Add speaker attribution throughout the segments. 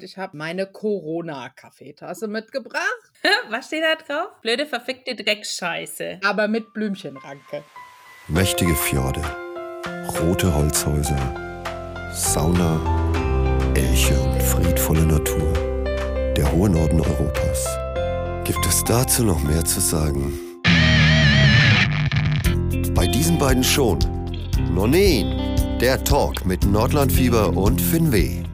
Speaker 1: Ich habe meine Corona-Kaffeetasse mitgebracht.
Speaker 2: Was steht da drauf? Blöde, verfickte Dreckscheiße.
Speaker 1: Aber mit Blümchenranke.
Speaker 3: Mächtige Fjorde, rote Holzhäuser, Sauna, Elche und friedvolle Natur. Der hohe Norden Europas. Gibt es dazu noch mehr zu sagen? Bei diesen beiden schon. Nonin, der Talk mit Nordlandfieber und Finweh.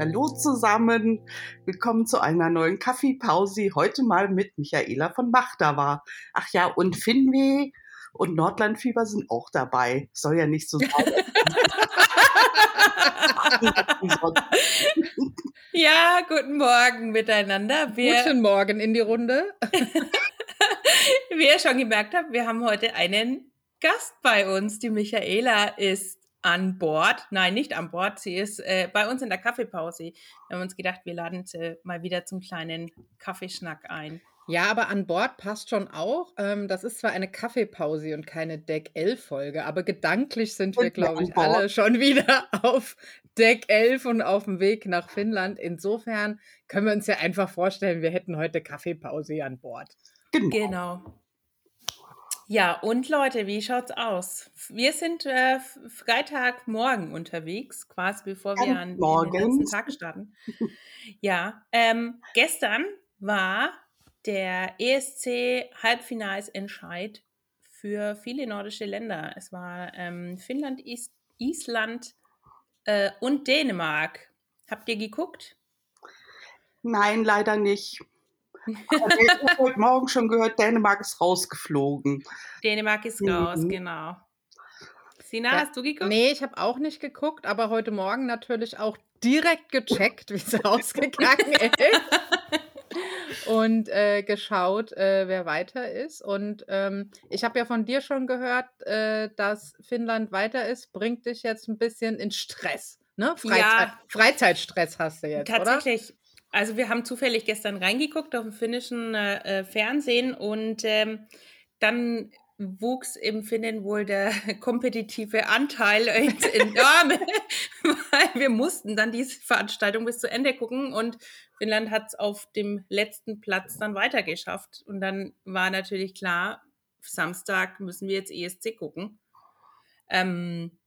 Speaker 4: Hallo zusammen, willkommen zu einer neuen Kaffeepause. Heute mal mit Michaela von Machtava. Ach ja, und Finweh und Nordlandfieber sind auch dabei. Soll ja nicht so sein.
Speaker 2: ja, guten Morgen miteinander.
Speaker 1: Wir, guten Morgen in die Runde.
Speaker 2: Wie ihr schon gemerkt habt, wir haben heute einen Gast bei uns. Die Michaela ist an Bord. Nein, nicht an Bord. Sie ist äh, bei uns in der Kaffeepause. Wir haben uns gedacht, wir laden sie mal wieder zum kleinen Kaffeeschnack ein.
Speaker 1: Ja, aber an Bord passt schon auch. Ähm, das ist zwar eine Kaffeepause und keine Deck 11 Folge, aber gedanklich sind wir, glaube ich, alle schon wieder auf Deck 11 und auf dem Weg nach Finnland. Insofern können wir uns ja einfach vorstellen, wir hätten heute Kaffeepause an Bord.
Speaker 2: Genau. genau. Ja, und Leute, wie schaut's aus? Wir sind äh, Freitagmorgen unterwegs, quasi bevor wir an den nächsten Tag starten. ja, ähm, gestern war der ESC Halbfinalsentscheid für viele nordische Länder. Es war ähm, Finnland, Is Island äh, und Dänemark. Habt ihr geguckt?
Speaker 4: Nein, leider nicht. Ich habe heute Morgen schon gehört, Dänemark ist rausgeflogen.
Speaker 2: Dänemark ist raus, mhm. genau. Sina, ja, hast du geguckt?
Speaker 1: Nee, ich habe auch nicht geguckt, aber heute Morgen natürlich auch direkt gecheckt, wie es ausgegangen ist. und äh, geschaut, äh, wer weiter ist. Und ähm, ich habe ja von dir schon gehört, äh, dass Finnland weiter ist. Bringt dich jetzt ein bisschen in Stress. Ne? Freizeit, ja, Freizeitstress hast du jetzt,
Speaker 2: tatsächlich. Also wir haben zufällig gestern reingeguckt auf dem finnischen äh, äh, Fernsehen und ähm, dann wuchs im Finnen wohl der kompetitive Anteil enorm, weil wir mussten dann diese Veranstaltung bis zu Ende gucken und Finnland hat es auf dem letzten Platz dann weitergeschafft. Und dann war natürlich klar, Samstag müssen wir jetzt ESC gucken. Ähm,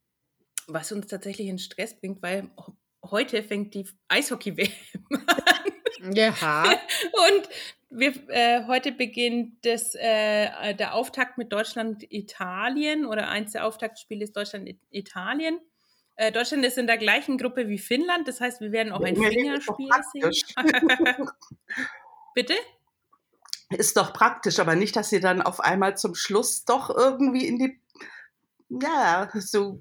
Speaker 2: was uns tatsächlich in Stress bringt, weil heute fängt die Eishockey-WM an.
Speaker 1: Ja.
Speaker 2: Und wir, äh, heute beginnt das, äh, der Auftakt mit Deutschland-Italien oder eins der Auftaktspiele ist Deutschland-Italien. Äh, Deutschland ist in der gleichen Gruppe wie Finnland, das heißt, wir werden auch ein Fingerspiel sehen. Bitte?
Speaker 4: Ist doch praktisch, aber nicht, dass ihr dann auf einmal zum Schluss doch irgendwie in die, ja, so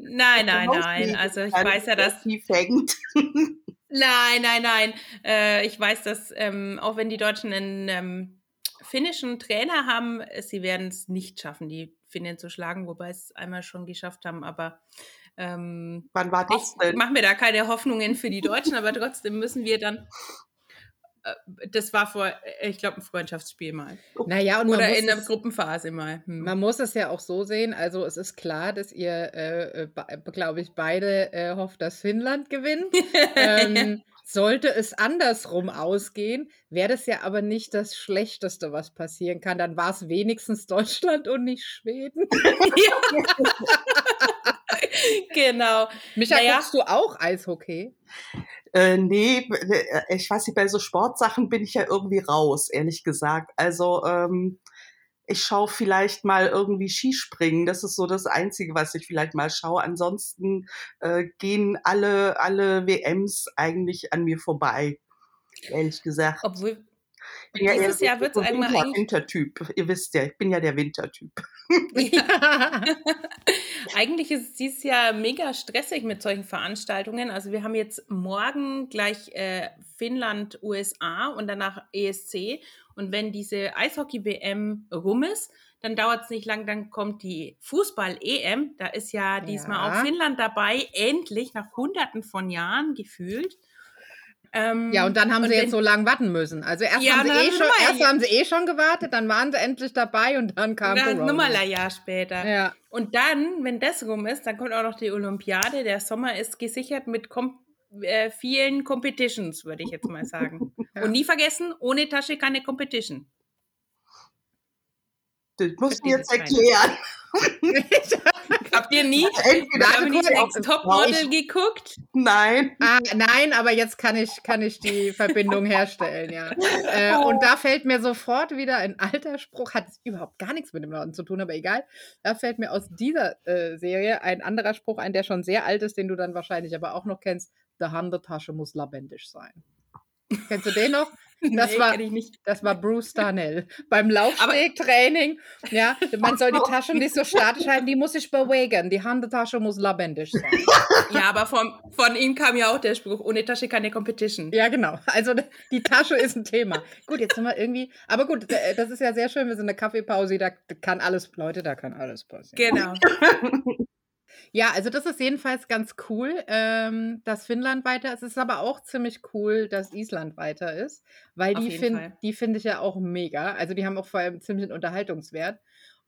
Speaker 2: Nein, nein, nein. Also ich weiß ja, dass. Fängt. Nein, nein, nein. Äh, ich weiß, dass ähm, auch wenn die Deutschen einen ähm, finnischen Trainer haben, sie werden es nicht schaffen, die Finnen zu schlagen, wobei es einmal schon geschafft haben. Aber ähm,
Speaker 4: wann war das denn?
Speaker 2: Ich mache mir da keine Hoffnungen für die Deutschen, aber trotzdem müssen wir dann äh, das war vor, äh, ich glaube, ein Freundschaftsspiel mal.
Speaker 1: Naja, und
Speaker 2: Oder in der Gruppenphase mal.
Speaker 1: Hm. Man muss es ja auch so sehen. Also es ist klar, dass ihr, äh, äh glaube ich, beide äh, hofft, dass Finnland gewinnt. ähm, sollte es andersrum ausgehen, wäre das ja aber nicht das Schlechteste, was passieren kann. Dann war es wenigstens Deutschland und nicht Schweden.
Speaker 2: genau.
Speaker 1: Micha, naja. guckst du auch Eishockey?
Speaker 4: Äh, nee, äh, ich weiß nicht, bei so Sportsachen bin ich ja irgendwie raus, ehrlich gesagt. Also ähm, ich schaue vielleicht mal irgendwie Skispringen. Das ist so das Einzige, was ich vielleicht mal schaue. Ansonsten äh, gehen alle, alle WMs eigentlich an mir vorbei, ehrlich gesagt.
Speaker 2: Obwohl, ja, dieses Jahr wird es einmal
Speaker 4: Winter, Wintertyp. Ihr wisst ja, ich bin ja der Wintertyp.
Speaker 2: Ja. eigentlich ist es dieses Jahr mega stressig mit solchen Veranstaltungen. Also wir haben jetzt morgen gleich äh, Finnland, USA und danach ESC. Und wenn diese Eishockey-WM rum ist, dann dauert es nicht lang, dann kommt die Fußball-EM. Da ist ja diesmal ja. auch Finnland dabei, endlich nach hunderten von Jahren gefühlt. Ähm,
Speaker 1: Ja, und dann haben sie
Speaker 2: wenn-
Speaker 1: jetzt so lange warten müssen. Also erst,
Speaker 2: Ja,
Speaker 1: haben, sie eh
Speaker 2: sie
Speaker 1: schon, erst haben sie eh schon gewartet, dann waren sie endlich dabei und dann kam
Speaker 2: dann
Speaker 1: Corona.
Speaker 2: nochmal ein Jahr später.
Speaker 1: Ja.
Speaker 2: Und dann, wenn das rum ist, dann kommt auch noch die Olympiade. Der Sommer ist gesichert mit kom äh, vielen Competitions, würde ich jetzt mal sagen.
Speaker 1: Ja.
Speaker 2: Und nie vergessen, ohne Tasche keine Competition.
Speaker 4: Das musst du jetzt erklären.
Speaker 2: Habt ihr nie
Speaker 4: Entweder
Speaker 1: kurz,
Speaker 2: Next Topmodel geguckt?
Speaker 4: Nein.
Speaker 1: Ah, nein, aber jetzt kann ich, kann ich die Verbindung herstellen, ja. Äh, und da fällt mir sofort wieder ein alter Spruch, hat überhaupt gar nichts mit dem Norden zu tun, aber egal. Da fällt mir aus dieser äh, Serie ein anderer Spruch ein, der schon sehr alt ist, den du dann wahrscheinlich aber auch noch kennst. Die Handetasche muss labendig sein. Kennst du den noch? Das
Speaker 2: nee,
Speaker 1: war-
Speaker 2: kenn ich nicht.
Speaker 1: Das war Bruce Darnell. Beim Laufstegtraining, ja, man soll die Tasche nicht so statisch halten, die muss sich bewegen. Die Handetasche muss labendig sein.
Speaker 2: Ja, aber von, von ihm kam ja auch der Spruch, ohne Tasche keine Competition.
Speaker 1: Ja, genau. Also die Tasche ist ein Thema. Gut, jetzt sind wir irgendwie. Aber gut, äh, das ist ja sehr schön. Wir sind eine Kaffeepause, da kann alles, Leute, da kann alles passieren.
Speaker 2: Genau.
Speaker 1: Ja, also das ist jedenfalls ganz cool, ähm, dass Finnland weiter ist. Es ist aber auch ziemlich cool, dass Island weiter ist, weil
Speaker 2: Auf
Speaker 1: die finde finde ich ja auch mega. Also die haben auch vor allem ziemlich einen Unterhaltungswert.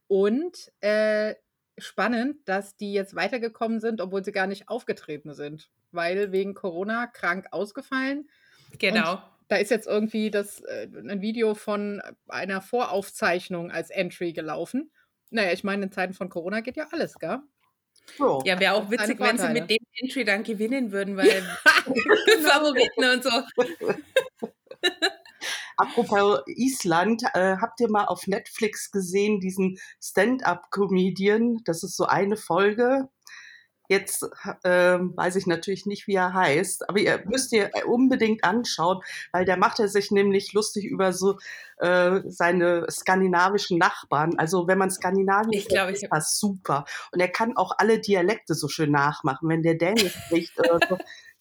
Speaker 1: Und äh, spannend, dass die jetzt weitergekommen sind, obwohl sie gar nicht aufgetreten sind, weil wegen Corona krank ausgefallen.
Speaker 2: Genau.
Speaker 1: Da ist jetzt irgendwie das, äh, ein Video von einer Voraufzeichnung als Entry gelaufen. Naja, ich meine, in Zeiten von Corona geht ja alles, gell?
Speaker 4: So.
Speaker 2: Ja, wäre auch witzig, wenn sie mit dem Entry dann gewinnen würden, weil Favoriten und so.
Speaker 4: Apropos Island, äh, habt ihr mal auf Netflix gesehen, diesen Stand-up-Comedian? Das ist so eine Folge. Jetzt ähm, weiß ich natürlich nicht, wie er heißt, aber ihr müsst ihr unbedingt anschauen, weil der macht er sich nämlich lustig über so äh, seine skandinavischen Nachbarn. Also wenn man Skandinavien
Speaker 2: Ich glaube, ich
Speaker 4: ist das super. Und er kann auch alle Dialekte so schön nachmachen. Wenn der Dänisch spricht, äh, so,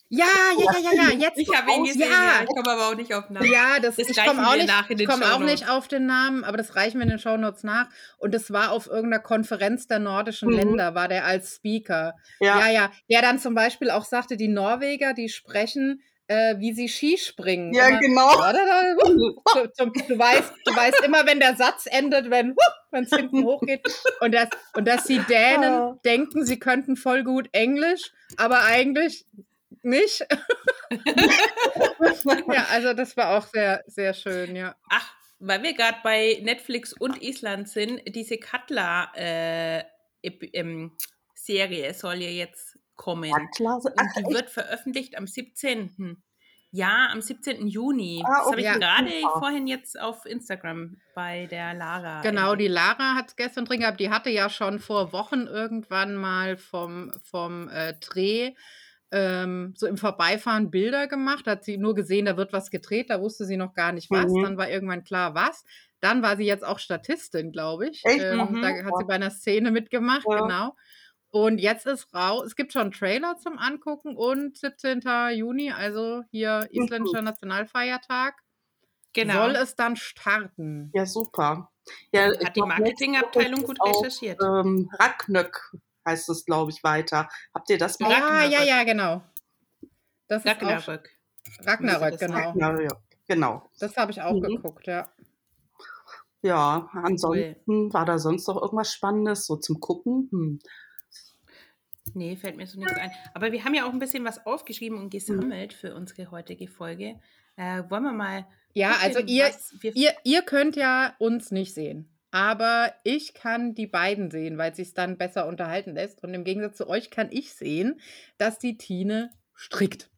Speaker 1: Ja, ja, ja, ja, ja, jetzt.
Speaker 2: Ich habe ihn gesehen,
Speaker 1: Ja.
Speaker 2: ja. ich komme aber auch nicht auf den Namen.
Speaker 1: Ja, das,
Speaker 2: Das
Speaker 1: ich komme auch, nicht, ich komm auch nicht auf den Namen, aber das reichen wir in den Shownotes nach. Und das war auf irgendeiner Konferenz der nordischen
Speaker 4: Mhm.
Speaker 1: Länder, war der als Speaker.
Speaker 4: ja,
Speaker 1: Ja, ja. Der dann zum Beispiel auch sagte, die Norweger, die sprechen, äh, wie sie Skispringen.
Speaker 4: ja,
Speaker 1: Immer-
Speaker 4: genau.
Speaker 1: Da, du, du, du, weißt, du weißt immer, wenn der Satz endet, wenn es hinten hochgeht. Und dass, und dass die Dänen
Speaker 4: Ah.
Speaker 1: denken, sie könnten voll gut Englisch, aber eigentlich nicht. ja, also das war auch sehr, sehr schön, ja.
Speaker 2: Ach, weil wir gerade bei Netflix und Island sind, diese Katla äh, ähm, Serie soll ja jetzt kommen.
Speaker 4: Ja, klar.
Speaker 2: Und
Speaker 4: Ach,
Speaker 2: die
Speaker 4: echt?
Speaker 2: wird veröffentlicht am 17. Ja, am 17. Juni.
Speaker 4: Ah,
Speaker 2: das habe
Speaker 4: okay,
Speaker 2: ich gerade
Speaker 4: super.
Speaker 2: vorhin jetzt auf Instagram bei der Lara.
Speaker 1: Genau, die Lara hat es gestern drin gehabt. Die hatte ja schon vor Wochen irgendwann mal vom, vom äh, Dreh ähm, so im Vorbeifahren Bilder gemacht. Hat sie nur gesehen, da wird was gedreht, da wusste sie noch gar nicht was.
Speaker 4: Mhm.
Speaker 1: Dann war irgendwann klar, was. Dann war sie jetzt auch Statistin, glaube ich.
Speaker 4: Echt?
Speaker 1: Ähm,
Speaker 2: Mhm.
Speaker 1: Da hat sie bei einer Szene mitgemacht,
Speaker 4: Ja.
Speaker 1: genau. Und jetzt ist raus, es gibt schon einen Trailer zum Angucken und 17. Juni, also hier isländischer Nationalfeiertag,
Speaker 2: genau.
Speaker 1: soll es dann starten.
Speaker 4: Ja, super. Ja,
Speaker 2: Hat die Marketingabteilung gut recherchiert.
Speaker 4: auch, Ähm, Ragnök heißt es, glaube ich, weiter. Habt ihr das mal?
Speaker 1: Ja, ja,
Speaker 2: Ragnarök.
Speaker 1: ja, genau. Das ist auch
Speaker 2: Ragnarök.
Speaker 1: Ragnarök,
Speaker 2: das
Speaker 1: genau.
Speaker 4: Ja, genau.
Speaker 1: Das habe ich auch
Speaker 4: Mhm.
Speaker 1: geguckt, ja.
Speaker 4: Ja, ansonsten war da sonst noch irgendwas Spannendes so zum Gucken? Hm.
Speaker 2: Nee, fällt mir so nichts ein. Aber wir haben ja auch ein bisschen was aufgeschrieben und gesammelt für unsere heutige Folge. Äh, wollen wir mal.
Speaker 1: Ja,
Speaker 2: gucken,
Speaker 1: also ihr, ihr, ihr könnt ja uns nicht sehen. Aber ich kann die beiden sehen, weil es sich dann besser unterhalten lässt. Und im Gegensatz zu euch kann ich sehen, dass die Tine strickt.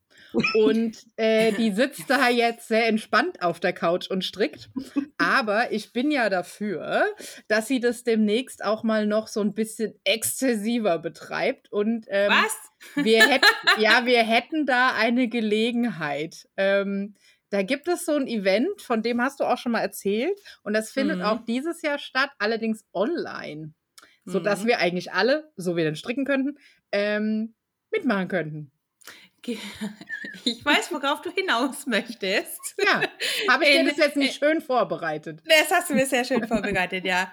Speaker 1: Und äh, die sitzt da jetzt sehr entspannt auf der Couch und strickt. Aber ich bin ja dafür, dass sie das demnächst auch mal noch so ein bisschen exzessiver betreibt. Und ähm,
Speaker 2: was?
Speaker 1: wir hätten, ja, wir hätten da eine Gelegenheit. Ähm, da gibt es so ein Event, von dem hast du auch schon mal erzählt. Und das findet
Speaker 2: Mhm.
Speaker 1: auch dieses Jahr statt, allerdings online. Sodass
Speaker 2: Mhm.
Speaker 1: wir eigentlich alle, so wir dann stricken könnten, ähm, mitmachen könnten.
Speaker 2: Ich weiß, worauf du hinaus möchtest.
Speaker 1: Ja, habe ich dir das jetzt nicht schön vorbereitet?
Speaker 2: Das hast du mir sehr schön vorbereitet, ja.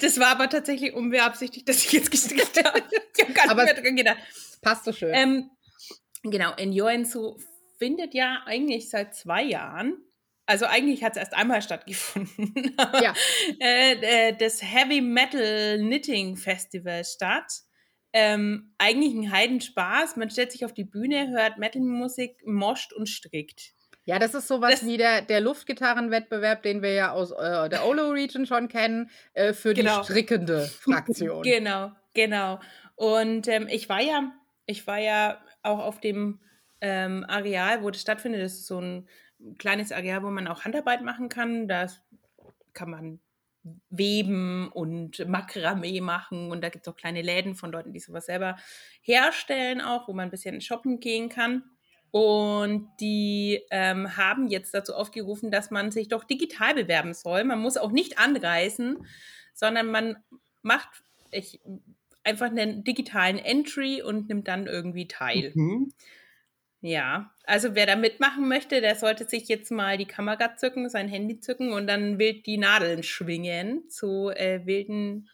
Speaker 2: Das war aber tatsächlich unbeabsichtigt, dass ich jetzt gestrickt habe. Ich habe gar nicht
Speaker 1: Aber-
Speaker 2: mehr dran gedacht.
Speaker 1: Passt so schön.
Speaker 2: Ähm, genau, in Joensuu findet ja eigentlich seit zwei Jahren, also eigentlich hat es erst einmal stattgefunden,
Speaker 1: Ja.
Speaker 2: äh, äh, das Heavy Metal Knitting Festival statt. Ähm, eigentlich ein Heidenspaß. Man stellt sich auf die Bühne, hört Metalmusik, moscht und strickt.
Speaker 1: Ja, das ist sowas
Speaker 2: Das-
Speaker 1: wie der, der Luftgitarrenwettbewerb, den wir ja aus äh, der Olo Region schon kennen, äh, für
Speaker 2: Genau.
Speaker 1: die strickende Fraktion.
Speaker 2: Genau, genau. Und ähm, ich war ja, ich war ja auch auf dem ähm, Areal, wo das stattfindet. Das ist so ein kleines Areal, wo man auch Handarbeit machen kann. Da kann man weben und Makramee machen und da gibt es auch kleine Läden von Leuten, die sowas selber herstellen, auch wo man ein bisschen shoppen gehen kann. Und die ähm, haben jetzt dazu aufgerufen, dass man sich doch digital bewerben soll. Man muss auch nicht anreisen, sondern man macht ich, einfach einen digitalen Entry und nimmt dann irgendwie teil.
Speaker 4: Mhm.
Speaker 2: Ja, also wer da mitmachen möchte, der sollte sich jetzt mal die Kamera zücken, sein Handy zücken und dann wild die Nadeln schwingen zu äh, wilden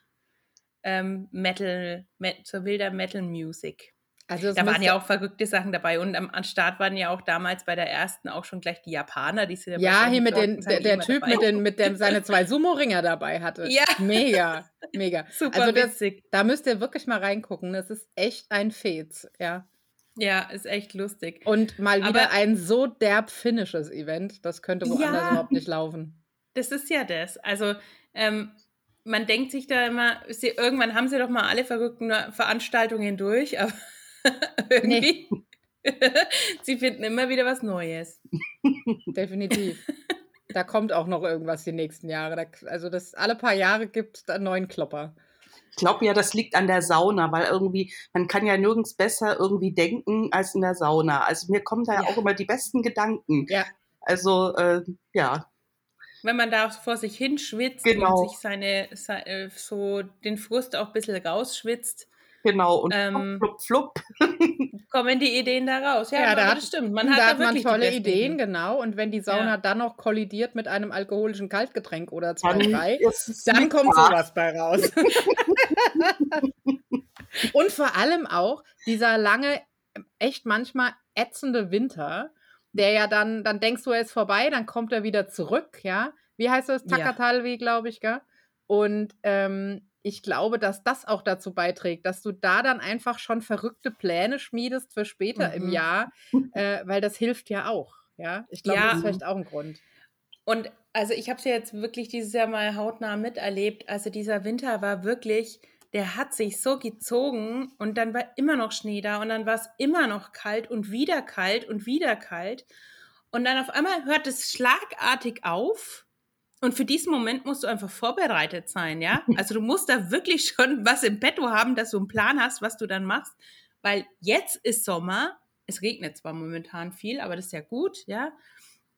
Speaker 2: ähm, Metal, Me zur wilder Metal Music.
Speaker 1: Also
Speaker 2: Da waren ja auch verrückte Sachen dabei und am, am Start waren ja auch damals bei der ersten auch schon gleich die Japaner, die sind
Speaker 1: Ja, hier mit den, der, der Typ
Speaker 2: dabei.
Speaker 1: mit, den, mit dem seine zwei Sumo-Ringer dabei hatte.
Speaker 2: Ja.
Speaker 1: Mega, mega.
Speaker 2: Super
Speaker 1: also das,
Speaker 2: witzig.
Speaker 1: da müsst ihr wirklich mal reingucken. Das ist echt ein Fez, ja.
Speaker 2: Ja, ist echt lustig.
Speaker 1: Und mal wieder
Speaker 2: Aber-
Speaker 1: ein so derb finnisches Event. Das könnte woanders
Speaker 2: Ja.
Speaker 1: überhaupt nicht laufen.
Speaker 2: Das ist ja das. Also, ähm, man denkt sich da immer, sie, irgendwann haben sie doch mal alle verrückten Veranstaltungen durch, aber irgendwie, sie finden immer wieder was Neues.
Speaker 1: Definitiv. da kommt auch noch irgendwas die nächsten Jahre. Da, also das alle paar Jahre gibt es einen neuen Klopper.
Speaker 4: Ich glaube ja, das liegt an der Sauna, weil irgendwie, man kann ja nirgends besser irgendwie denken als in der Sauna. Also mir kommen da ja auch immer die besten Gedanken.
Speaker 1: Ja.
Speaker 4: Also, äh, ja,
Speaker 2: Wenn man da vor sich hin schwitzt
Speaker 4: Genau.
Speaker 2: und sich seine, se- äh, so den Frust auch ein bisschen rausschwitzt,
Speaker 4: genau. Und
Speaker 2: Ähm,
Speaker 4: flupp, flupp,
Speaker 2: kommen die Ideen da raus. Ja,
Speaker 1: Ja, da hat-
Speaker 2: das stimmt. Man
Speaker 1: da
Speaker 2: hat,
Speaker 1: hat
Speaker 2: da
Speaker 1: man
Speaker 2: wirklich die
Speaker 1: tolle Ideen, genau. Und wenn die Sauna
Speaker 2: Ja.
Speaker 1: dann noch kollidiert mit einem alkoholischen Kaltgetränk oder zwei,
Speaker 4: Dann
Speaker 1: drei, dann kommt
Speaker 4: da.
Speaker 1: sowas bei raus. Und vor allem auch dieser lange, echt manchmal ätzende Winter, der ja dann, dann denkst du, er ist vorbei, dann kommt er wieder zurück, ja. Wie heißt das?
Speaker 2: Ja.
Speaker 1: Takatalvi, glaube ich, gell? Und ähm, ich glaube, dass das auch dazu beiträgt, dass du da dann einfach schon verrückte Pläne schmiedest für später im
Speaker 2: Mhm.
Speaker 1: Jahr, äh, weil das hilft ja auch, ja. Ich glaube,
Speaker 2: Ja.
Speaker 1: das ist vielleicht auch ein Grund.
Speaker 2: Und also ich habe es ja jetzt wirklich dieses Jahr mal hautnah miterlebt. Also dieser Winter war wirklich, der hat sich so gezogen und dann war immer noch Schnee da und dann war es immer noch kalt und wieder kalt und wieder kalt. Und dann auf einmal hört es schlagartig auf. Und für diesen Moment musst du einfach vorbereitet sein, ja? Also du musst da wirklich schon was im Petto haben, dass du einen Plan hast, was du dann machst. Weil jetzt ist Sommer. Es regnet zwar momentan viel, aber das ist ja gut, ja?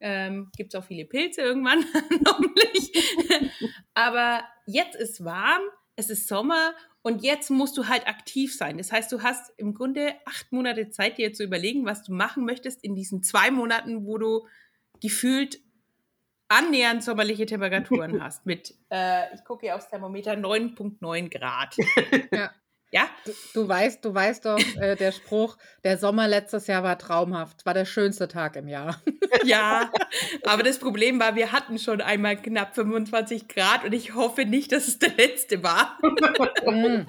Speaker 2: Ähm, Gibt es auch viele Pilze irgendwann, hoffentlich. Aber jetzt ist warm, es ist Sommer und jetzt musst du halt aktiv sein. Das heißt, du hast im Grunde acht Monate Zeit, dir zu überlegen, was du machen möchtest in diesen zwei Monaten, wo du gefühlt annähernd sommerliche Temperaturen hast. Mit, äh, ich gucke hier aufs Thermometer, 9,9 Grad.
Speaker 1: Ja.
Speaker 2: Ja,
Speaker 1: Du, du weißt, du weißt doch, äh, der Spruch, der Sommer letztes Jahr war traumhaft, war der schönste Tag im Jahr.
Speaker 2: Ja, aber das Problem war, wir hatten schon einmal knapp 25 Grad und ich hoffe nicht, dass es der letzte war.
Speaker 1: Mm.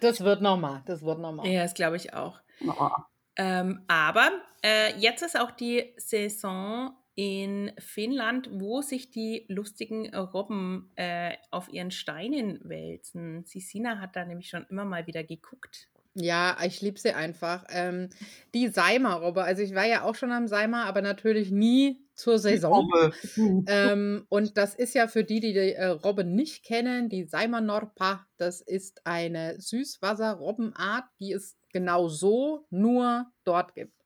Speaker 1: Das wird nochmal, das wird nochmal.
Speaker 2: Ja, das glaube ich auch.
Speaker 4: Oh.
Speaker 2: Ähm, aber äh, jetzt ist auch die Saison in Finnland, wo sich die lustigen Robben äh, auf ihren Steinen wälzen. Sisina hat da nämlich schon immer mal wieder geguckt.
Speaker 1: Ja, ich liebe sie einfach. Ähm, die Seimer-Robbe, also ich war ja auch schon am Seimer, aber natürlich nie zur Saison.
Speaker 4: Hm.
Speaker 1: Ähm, und das ist ja für die, die die äh, Robbe nicht kennen, die Seimer-Norpa, das ist eine Süßwasser-Robbenart, die es genau so nur dort gibt.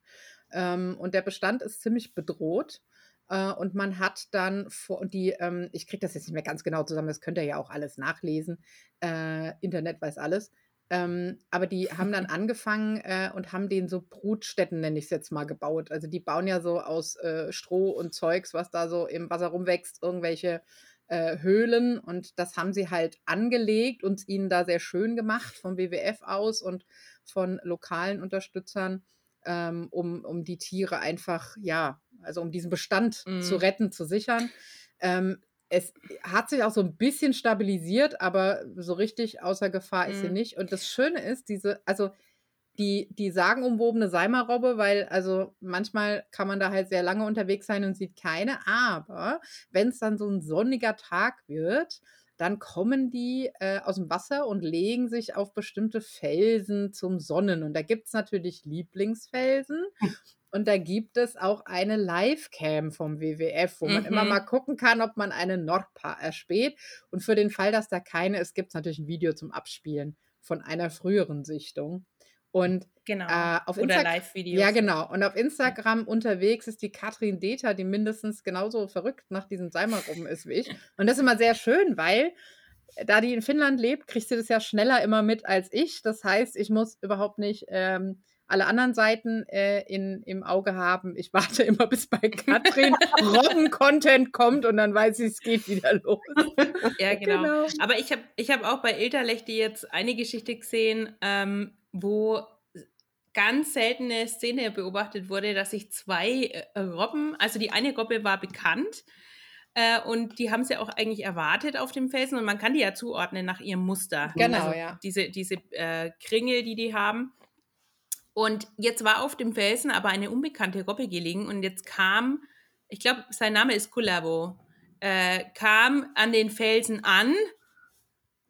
Speaker 1: Ähm, und der Bestand ist ziemlich bedroht. Äh, und man hat dann vor, und die, ähm, ich kriege das jetzt nicht mehr ganz genau zusammen, das könnt ihr ja auch alles nachlesen. Äh, Internet weiß alles. Ähm, aber die haben dann angefangen äh, und haben den so Brutstätten, nenne ich es jetzt mal, gebaut. Also die bauen ja so aus äh, Stroh und Zeugs, was da so im Wasser rumwächst, irgendwelche äh, Höhlen. Und das haben sie halt angelegt und ihnen da sehr schön gemacht vom WWF aus und von lokalen Unterstützern. ähm, um, um die Tiere einfach, ja, also um diesen Bestand
Speaker 2: Mhm.
Speaker 1: zu retten, zu sichern. Ähm, es hat sich auch so ein bisschen stabilisiert, aber so richtig außer Gefahr ist sie
Speaker 2: Mhm.
Speaker 1: nicht. Und das Schöne ist, diese, also die, die sagenumwobene Seimerrobbe, weil also manchmal kann man da halt sehr lange unterwegs sein und sieht keine, aber wenn es dann so ein sonniger Tag wird, dann kommen die äh, aus dem Wasser und legen sich auf bestimmte Felsen zum Sonnen. Und da gibt es natürlich Lieblingsfelsen. Und da gibt es auch eine Livecam vom WWF, wo man immer
Speaker 2: Mhm.
Speaker 1: mal gucken kann, ob man eine Nordpa erspäht. Und für den Fall, dass da keine ist, gibt es natürlich ein Video zum Abspielen von einer früheren Sichtung. Und
Speaker 2: Genau.
Speaker 1: äh, auf
Speaker 2: Oder Live-Videos.
Speaker 1: ja, genau. Und auf Instagram unterwegs ist die Katrin Deter, die mindestens genauso verrückt nach diesem Seimergruppen ist wie ich. Und das ist immer sehr schön, weil äh, da die in Finnland lebt, kriegt sie das ja schneller immer mit als ich. Das heißt, ich muss überhaupt nicht ähm, alle anderen Seiten äh, in, im Auge haben. Ich warte immer, bis bei Katrin Robben-Content kommt und dann weiß ich, es geht wieder los.
Speaker 2: Ja, genau.
Speaker 1: Genau.
Speaker 2: Aber ich habe ich hab auch bei Ilterlechti jetzt eine Geschichte gesehen, ähm, wo ganz seltene Szene beobachtet wurde, dass sich zwei äh, Robben, also die eine Robbe war bekannt äh, und die haben sie auch eigentlich erwartet auf dem Felsen und man kann die ja zuordnen nach ihrem Muster.
Speaker 1: Genau,
Speaker 2: also
Speaker 1: ja.
Speaker 2: Diese, diese äh, Kringel, die die haben. Und jetzt war auf dem Felsen aber eine unbekannte Robbe gelegen und jetzt kam, ich glaube, sein Name ist Kulavo, äh, kam an den Felsen an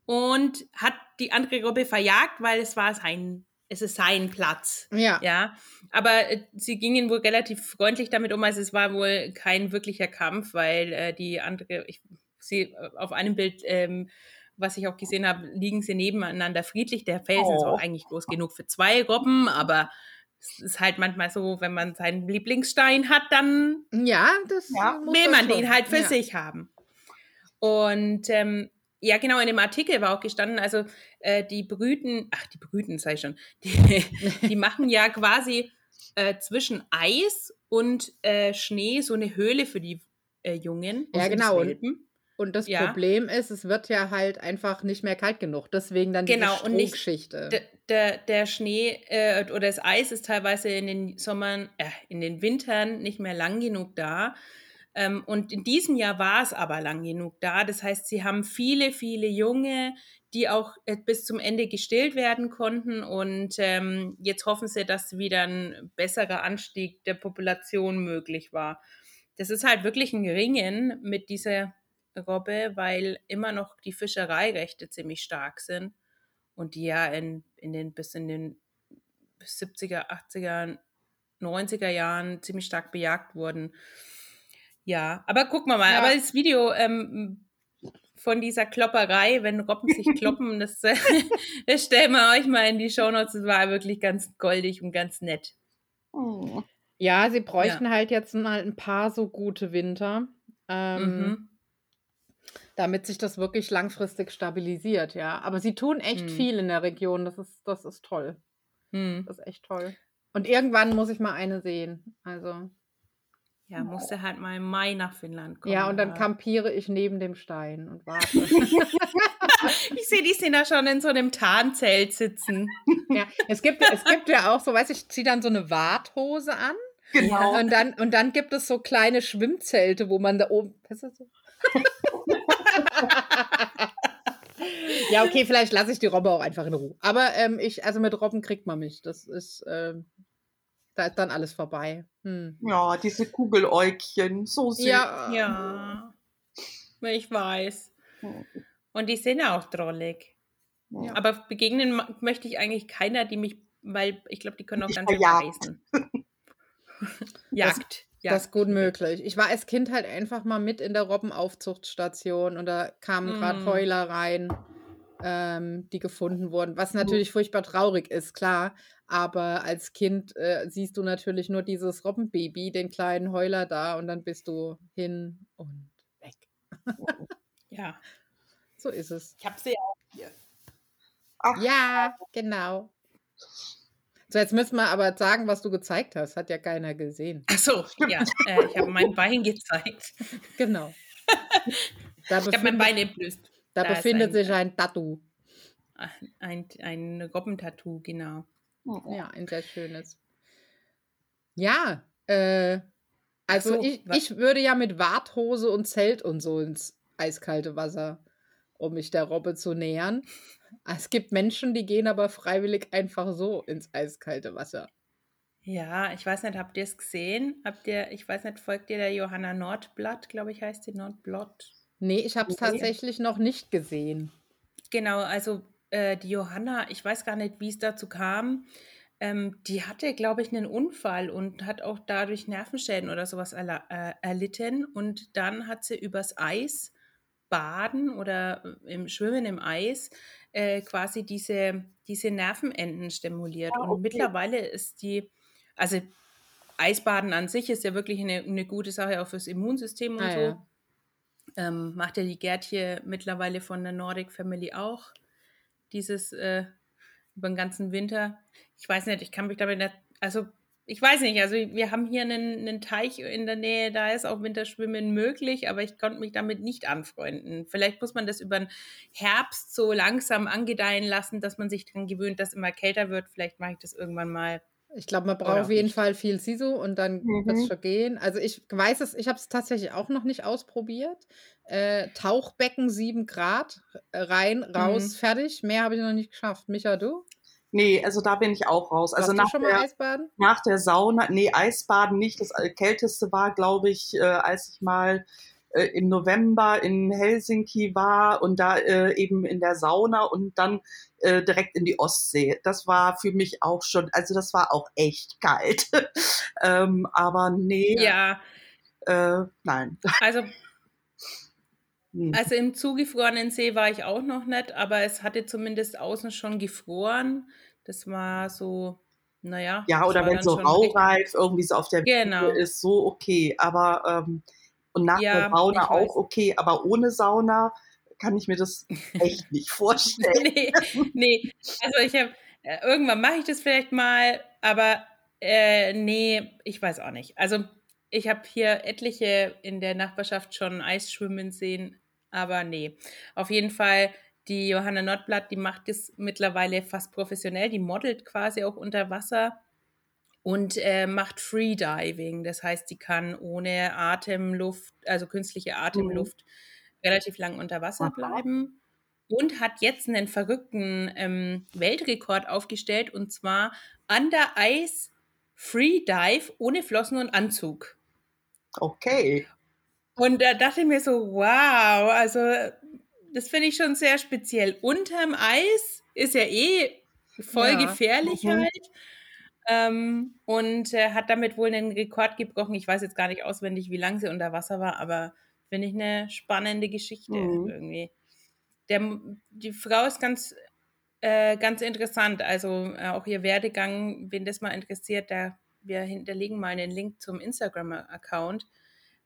Speaker 2: und hat die andere Robbe verjagt, weil es war sein, es ist sein Platz.
Speaker 1: Ja.
Speaker 2: Ja, aber äh, sie gingen wohl relativ freundlich damit um, also es war wohl kein wirklicher Kampf, weil äh, die andere, ich sehe äh, auf einem Bild, ähm, was ich auch gesehen habe, liegen sie nebeneinander friedlich. Der Felsen ist
Speaker 4: Oh.
Speaker 2: auch eigentlich groß genug für zwei Robben, aber es ist halt manchmal so, wenn man seinen Lieblingsstein hat, dann
Speaker 1: Ja, das
Speaker 4: Ja,
Speaker 1: muss
Speaker 2: will man den halt für
Speaker 1: ja.
Speaker 2: sich haben. Und ähm, ja, genau, in dem Artikel war auch gestanden, also äh, die brüten, ach, die brüten, sei schon, die, die machen ja quasi äh, zwischen Eis und äh, Schnee so eine Höhle für die äh, Jungen.
Speaker 1: Ja,
Speaker 2: für die
Speaker 1: genau.
Speaker 2: Welpen.
Speaker 1: Und das
Speaker 2: Ja.
Speaker 1: Problem ist, es wird ja halt einfach nicht mehr kalt genug. Deswegen dann
Speaker 2: Genau,
Speaker 1: diese
Speaker 2: und nicht-
Speaker 1: Strohgeschichte.
Speaker 2: Der, der Schnee äh, oder das Eis ist teilweise in den Sommern, äh, in den Wintern nicht mehr lang genug da. Ähm, und in diesem Jahr war es aber lang genug da. Das heißt, sie haben viele, viele Junge, die auch äh, bis zum Ende gestillt werden konnten. Und ähm, jetzt hoffen sie, dass wieder ein besserer Anstieg der Population möglich war. Das ist halt wirklich ein Ringen mit dieser Robbe, weil immer noch die Fischereirechte ziemlich stark sind und die ja in, in den bis in den 70er, 80er, 90er Jahren ziemlich stark bejagt wurden. Ja, aber gucken wir mal.
Speaker 1: Ja.
Speaker 2: Aber das Video ähm, von dieser Klopperei, wenn Robben sich kloppen, das, äh, das stellen wir euch mal in die Shownotes. Das war wirklich ganz goldig und ganz nett.
Speaker 4: Hm.
Speaker 1: ja, sie bräuchten halt jetzt mal ein paar so gute Winter, ähm,
Speaker 2: Mhm.
Speaker 1: Damit sich das wirklich langfristig stabilisiert, ja. Aber sie tun echt
Speaker 2: Mhm.
Speaker 1: viel in der Region. Das ist, das ist toll.
Speaker 2: Hm.
Speaker 1: Das ist echt toll. Und irgendwann muss ich mal eine sehen. Also,
Speaker 2: Ja, musste halt mal im Mai nach Finnland kommen.
Speaker 1: ja, und dann kampiere ich neben dem Stein und warte.
Speaker 2: Ich sehe die sind da schon in so einem Tarnzelt sitzen.
Speaker 1: ja, es gibt, ja- es gibt ja auch so, weiß ich, ziehe dann so eine Warthose an
Speaker 4: Genau.
Speaker 1: und dann, und dann gibt es so kleine Schwimmzelte, wo man da oben. Was ist das so? ja, okay, vielleicht lasse ich die Robbe auch einfach in Ruhe. Aber ähm, ich, also mit Robben kriegt man mich. Das ist, ähm, da ist dann alles vorbei. Hm.
Speaker 4: Ja, diese Kugeläugchen, so süß.
Speaker 1: Ja,
Speaker 2: Ja, ich weiß. Und die sind auch drollig.
Speaker 4: Ja.
Speaker 2: Aber begegnen möchte ich eigentlich keiner, die mich, weil ich glaube, die können auch ganz schön
Speaker 4: verjagt.
Speaker 2: beißen. Jagd.
Speaker 1: Das ist gut möglich. Ich war als Kind halt einfach mal mit in der Robbenaufzuchtstation und da kamen gerade
Speaker 2: Mm.
Speaker 1: Heuler rein, ähm, die gefunden wurden, was natürlich furchtbar traurig ist, klar. Aber als Kind äh, siehst du natürlich nur dieses Robbenbaby, den kleinen Heuler da und dann bist du hin und weg.
Speaker 2: Ja.
Speaker 1: So ist es.
Speaker 2: Ich habe sie auch hier.
Speaker 4: Ach,
Speaker 1: Ja, genau. So, jetzt müssen wir aber sagen, was du gezeigt hast. Hat ja keiner gesehen.
Speaker 2: Achso, ja. Äh, ich habe mein Bein gezeigt.
Speaker 1: Genau. Da
Speaker 2: Ich habe mein
Speaker 1: befindet,
Speaker 2: Bein entblößt.
Speaker 1: da
Speaker 2: da
Speaker 1: befindet
Speaker 2: ein-
Speaker 1: sich ein Tattoo.
Speaker 2: Ein, ein Robbentattoo, genau.
Speaker 1: Ja, ein sehr schönes. Ja, äh, also
Speaker 2: so,
Speaker 1: ich, ich würde ja mit Warthose und Zelt und so ins eiskalte Wasser, um mich der Robbe zu nähern. Es gibt Menschen, die gehen aber freiwillig einfach so ins eiskalte Wasser.
Speaker 2: Ja, ich weiß nicht, habt ihr es gesehen? Habt ihr, ich weiß nicht, folgt ihr der Johanna Nordblatt, glaube ich, heißt sie Nordblatt?
Speaker 1: Nee, ich habe es
Speaker 4: Nee.
Speaker 1: tatsächlich noch nicht gesehen.
Speaker 2: Genau, also äh, die Johanna, ich weiß gar nicht, wie es dazu kam. Ähm, die hatte, glaube ich, einen Unfall und hat auch dadurch Nervenschäden oder sowas äh, erlitten. Und dann hat sie übers Eis baden oder äh, im Schwimmen im Eis äh, quasi diese, diese Nervenenden stimuliert.
Speaker 4: Ah,
Speaker 2: Und
Speaker 4: okay.
Speaker 2: mittlerweile ist die, also Eisbaden an sich ist ja wirklich eine, eine gute Sache auch fürs Immunsystem und
Speaker 1: Ah,
Speaker 2: so.
Speaker 1: ja.
Speaker 2: Ähm, macht ja die Gertje mittlerweile von der Nordic Family auch. Dieses äh, über den ganzen Winter. Ich weiß nicht, ich kann mich damit nicht, also ich weiß nicht, also wir haben hier einen, einen Teich in der Nähe, da ist auch Winterschwimmen möglich, aber ich konnte mich damit nicht anfreunden. Vielleicht muss man das über den Herbst so langsam angedeihen lassen, dass man sich daran gewöhnt, dass immer kälter wird. Vielleicht mache ich das irgendwann mal.
Speaker 1: Ich glaube, man braucht
Speaker 2: auch
Speaker 1: auf jeden
Speaker 2: nicht.
Speaker 1: Fall viel Sisu und dann wird es
Speaker 4: Mhm.
Speaker 1: schon gehen. Also ich weiß es, ich habe es tatsächlich auch noch nicht ausprobiert. Äh, Tauchbecken 7 Grad, äh, rein, raus,
Speaker 2: Mhm.
Speaker 1: fertig. Mehr habe ich noch nicht geschafft. Micha, du?
Speaker 4: Nee, also da bin ich auch raus. Also
Speaker 1: Warst
Speaker 4: nach
Speaker 1: schon mal
Speaker 4: der,
Speaker 1: Eisbaden?
Speaker 4: nach der Sauna, nee, Eisbaden nicht. Das kälteste war, glaube ich, äh, als ich mal äh, im November in Helsinki war und da äh, eben in der Sauna und dann äh, direkt in die Ostsee. Das war für mich auch schon, also das war auch echt kalt. ähm, aber nee,
Speaker 2: Ja,
Speaker 4: äh, nein.
Speaker 2: also. Also im zugefrorenen See war ich auch noch nicht, aber es hatte zumindest außen schon gefroren. Das war so, naja.
Speaker 4: Ja, oder wenn so raureif irgendwie so auf der
Speaker 2: Genau.
Speaker 4: Wiese ist, so okay. Aber ähm, und nach
Speaker 2: Ja,
Speaker 4: der Sauna
Speaker 2: ich weiß.
Speaker 4: auch okay, aber ohne Sauna kann ich mir das echt nicht vorstellen.
Speaker 2: nee, nee, also ich habe, äh, irgendwann mache ich das vielleicht mal, aber äh, nee, ich weiß auch nicht. Also ich habe hier etliche in der Nachbarschaft schon Eisschwimmen sehen, aber nee. Auf jeden Fall, die Johanna Nordblatt, die macht das mittlerweile fast professionell, die modelt quasi auch unter Wasser und äh, macht Freediving. Das heißt, die kann ohne Atemluft, also künstliche Atemluft, relativ lang unter Wasser bleiben. Und hat jetzt einen verrückten ähm, Weltrekord aufgestellt und zwar Under Ice Freedive ohne Flossen und Anzug.
Speaker 4: Okay.
Speaker 2: Und da dachte ich mir so, wow, also das finde ich schon sehr speziell. Unterm Eis ist ja eh voll
Speaker 1: Ja.
Speaker 2: gefährlich
Speaker 4: Mhm.
Speaker 2: halt. Ähm, und äh, hat damit wohl einen Rekord gebrochen. Ich weiß jetzt gar nicht auswendig, wie lange sie unter Wasser war, aber finde ich eine spannende Geschichte
Speaker 4: Mhm.
Speaker 2: irgendwie. Der, die Frau ist ganz, äh, ganz interessant. Also äh, auch ihr Werdegang, wen das mal interessiert, da wir hinterlegen mal einen Link zum Instagram-Account.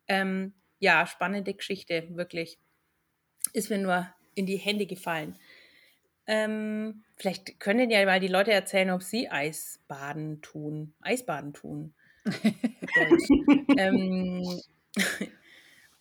Speaker 2: Ähm, ja, spannende Geschichte, wirklich. Ist mir nur in die Hände gefallen. Ähm, vielleicht können ja mal die Leute erzählen, ob sie Eisbaden tun. Eisbaden tun. Ähm,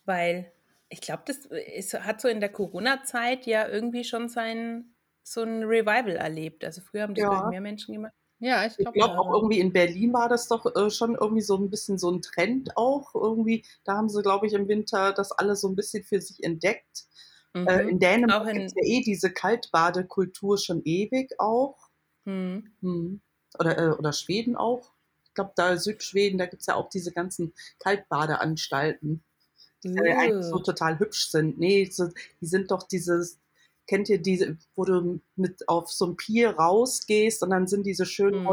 Speaker 2: weil ich glaube, das ist, hat so in der Corona-Zeit ja irgendwie schon sein, so ein Revival erlebt. Also früher haben das
Speaker 4: Ja.
Speaker 2: mehr Menschen gemacht.
Speaker 1: Ja, ich glaube
Speaker 4: glaube auch irgendwie in Berlin war das doch äh, schon irgendwie so ein bisschen so ein Trend auch. Irgendwie, da haben sie, glaube ich, im Winter das alles so ein bisschen für sich entdeckt. Äh, in
Speaker 2: Auch
Speaker 4: Dänemark
Speaker 2: in-
Speaker 4: gibt es ja eh diese Kaltbadekultur schon ewig auch.
Speaker 2: Hm.
Speaker 4: Hm. Oder, äh, oder Schweden auch. Ich glaube, da Südschweden, da gibt es ja auch diese ganzen Kaltbadeanstalten, die ja eigentlich so total hübsch sind. Nee, so, die sind doch dieses, kennt ihr diese, wo du mit auf so ein Pier rausgehst und dann sind diese schönen
Speaker 2: Mhm.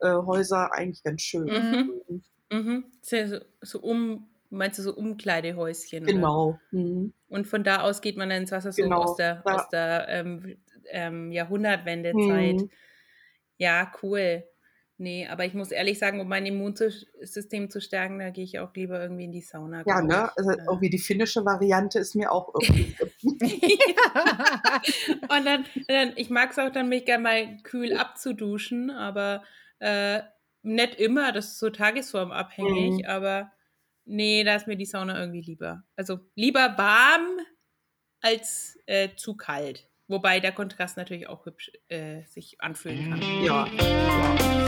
Speaker 4: Holzbadehäuser eigentlich ganz schön.
Speaker 2: Mhm. Mhm. So, so- so um, meinst du so Umkleidehäuschen?
Speaker 4: Genau. Mhm.
Speaker 2: Und von da aus geht man dann ins Wasser so
Speaker 4: Genau,
Speaker 2: aus der,
Speaker 4: ja.
Speaker 2: aus der ähm, ähm, Jahrhundertwendezeit.
Speaker 4: Mhm.
Speaker 2: Ja, cool. Nee, aber ich muss ehrlich sagen, um mein Immunsystem zu stärken, da gehe ich auch lieber irgendwie in die Sauna.
Speaker 4: Ja, ne? Also
Speaker 2: Äh.
Speaker 4: irgendwie die finnische Variante ist mir auch irgendwie.
Speaker 2: Und dann, dann ich mag es auch dann, mich gerne mal kühl abzuduschen, aber äh, nicht immer, das ist so tagesformabhängig,
Speaker 4: Mhm.
Speaker 2: aber nee, da ist mir die Sauna irgendwie lieber. Also lieber warm als äh, zu kalt. Wobei der Kontrast natürlich auch hübsch äh, sich anfühlen kann.
Speaker 4: ja. ja.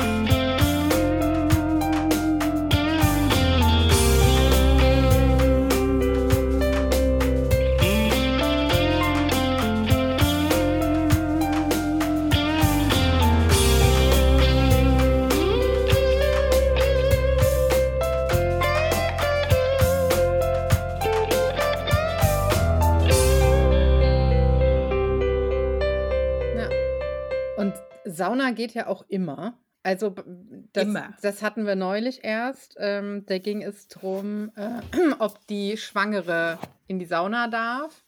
Speaker 1: Sauna geht ja auch immer. Also das, immer. das hatten wir neulich erst. Ähm, da ging es darum, äh, ob die Schwangere in die Sauna darf.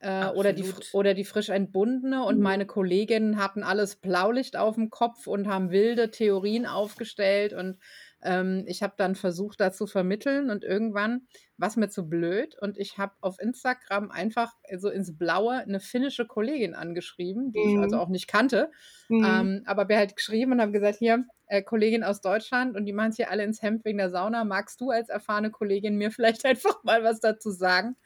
Speaker 1: Äh, oder, die, oder die frisch entbundene. Und mhm. meine Kolleginnen hatten alles Blaulicht auf dem Kopf und haben wilde Theorien aufgestellt. Und ähm, ich habe dann versucht, da zu vermitteln. Und irgendwann war es mir zu blöd. Und ich habe auf Instagram einfach so ins Blaue eine finnische Kollegin angeschrieben, die mhm. ich also mhm. auch nicht kannte. Mhm. Ähm, aber wir halt geschrieben und haben gesagt, hier, äh, Kollegin aus Deutschland und die machen es hier alle ins Hemd wegen der Sauna. Magst du als erfahrene Kollegin mir vielleicht einfach mal was dazu sagen?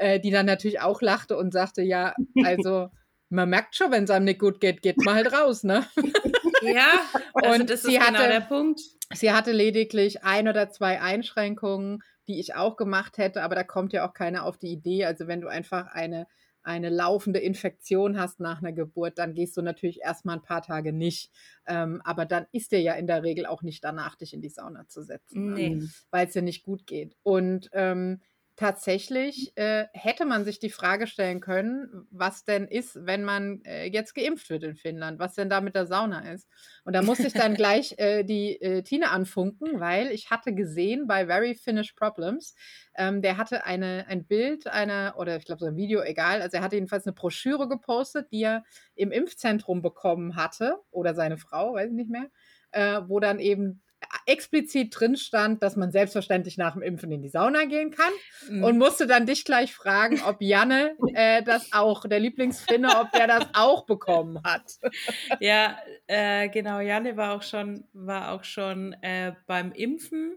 Speaker 1: äh, die dann natürlich auch lachte und sagte, ja, also man merkt schon, wenn es einem nicht gut geht, geht man halt raus, ne?
Speaker 2: Ja, also und das ist genau der Punkt.
Speaker 1: Sie hatte lediglich ein oder zwei Einschränkungen, die ich auch gemacht hätte, aber da kommt ja auch keiner auf die Idee. Also wenn du einfach eine, eine laufende Infektion hast nach einer Geburt, dann gehst du natürlich erstmal ein paar Tage nicht. Ähm, aber dann ist dir ja in der Regel auch nicht danach, dich in die Sauna zu setzen, nee. ähm, weil es dir nicht gut geht. Und ähm, tatsächlich äh, hätte man sich die Frage stellen können, was denn ist, wenn man äh, jetzt geimpft wird in Finnland, was denn da mit der Sauna ist. Und da musste ich dann gleich äh, die äh, Tine anfunken, weil ich hatte gesehen bei Very Finnish Problems, ähm, der hatte eine, ein Bild einer, oder ich glaube so ein Video, egal, also er hatte jedenfalls eine Broschüre gepostet, die er im Impfzentrum bekommen hatte, oder seine Frau, weiß ich nicht mehr, äh, wo dann eben explizit drin stand, dass man selbstverständlich nach dem Impfen in die Sauna gehen kann mhm. und musste dann dich gleich fragen, ob Janne äh, das auch, der Lieblingsfinne, ob der das auch bekommen hat.
Speaker 2: Ja, äh, genau. Janne war auch schon, war auch schon äh, beim Impfen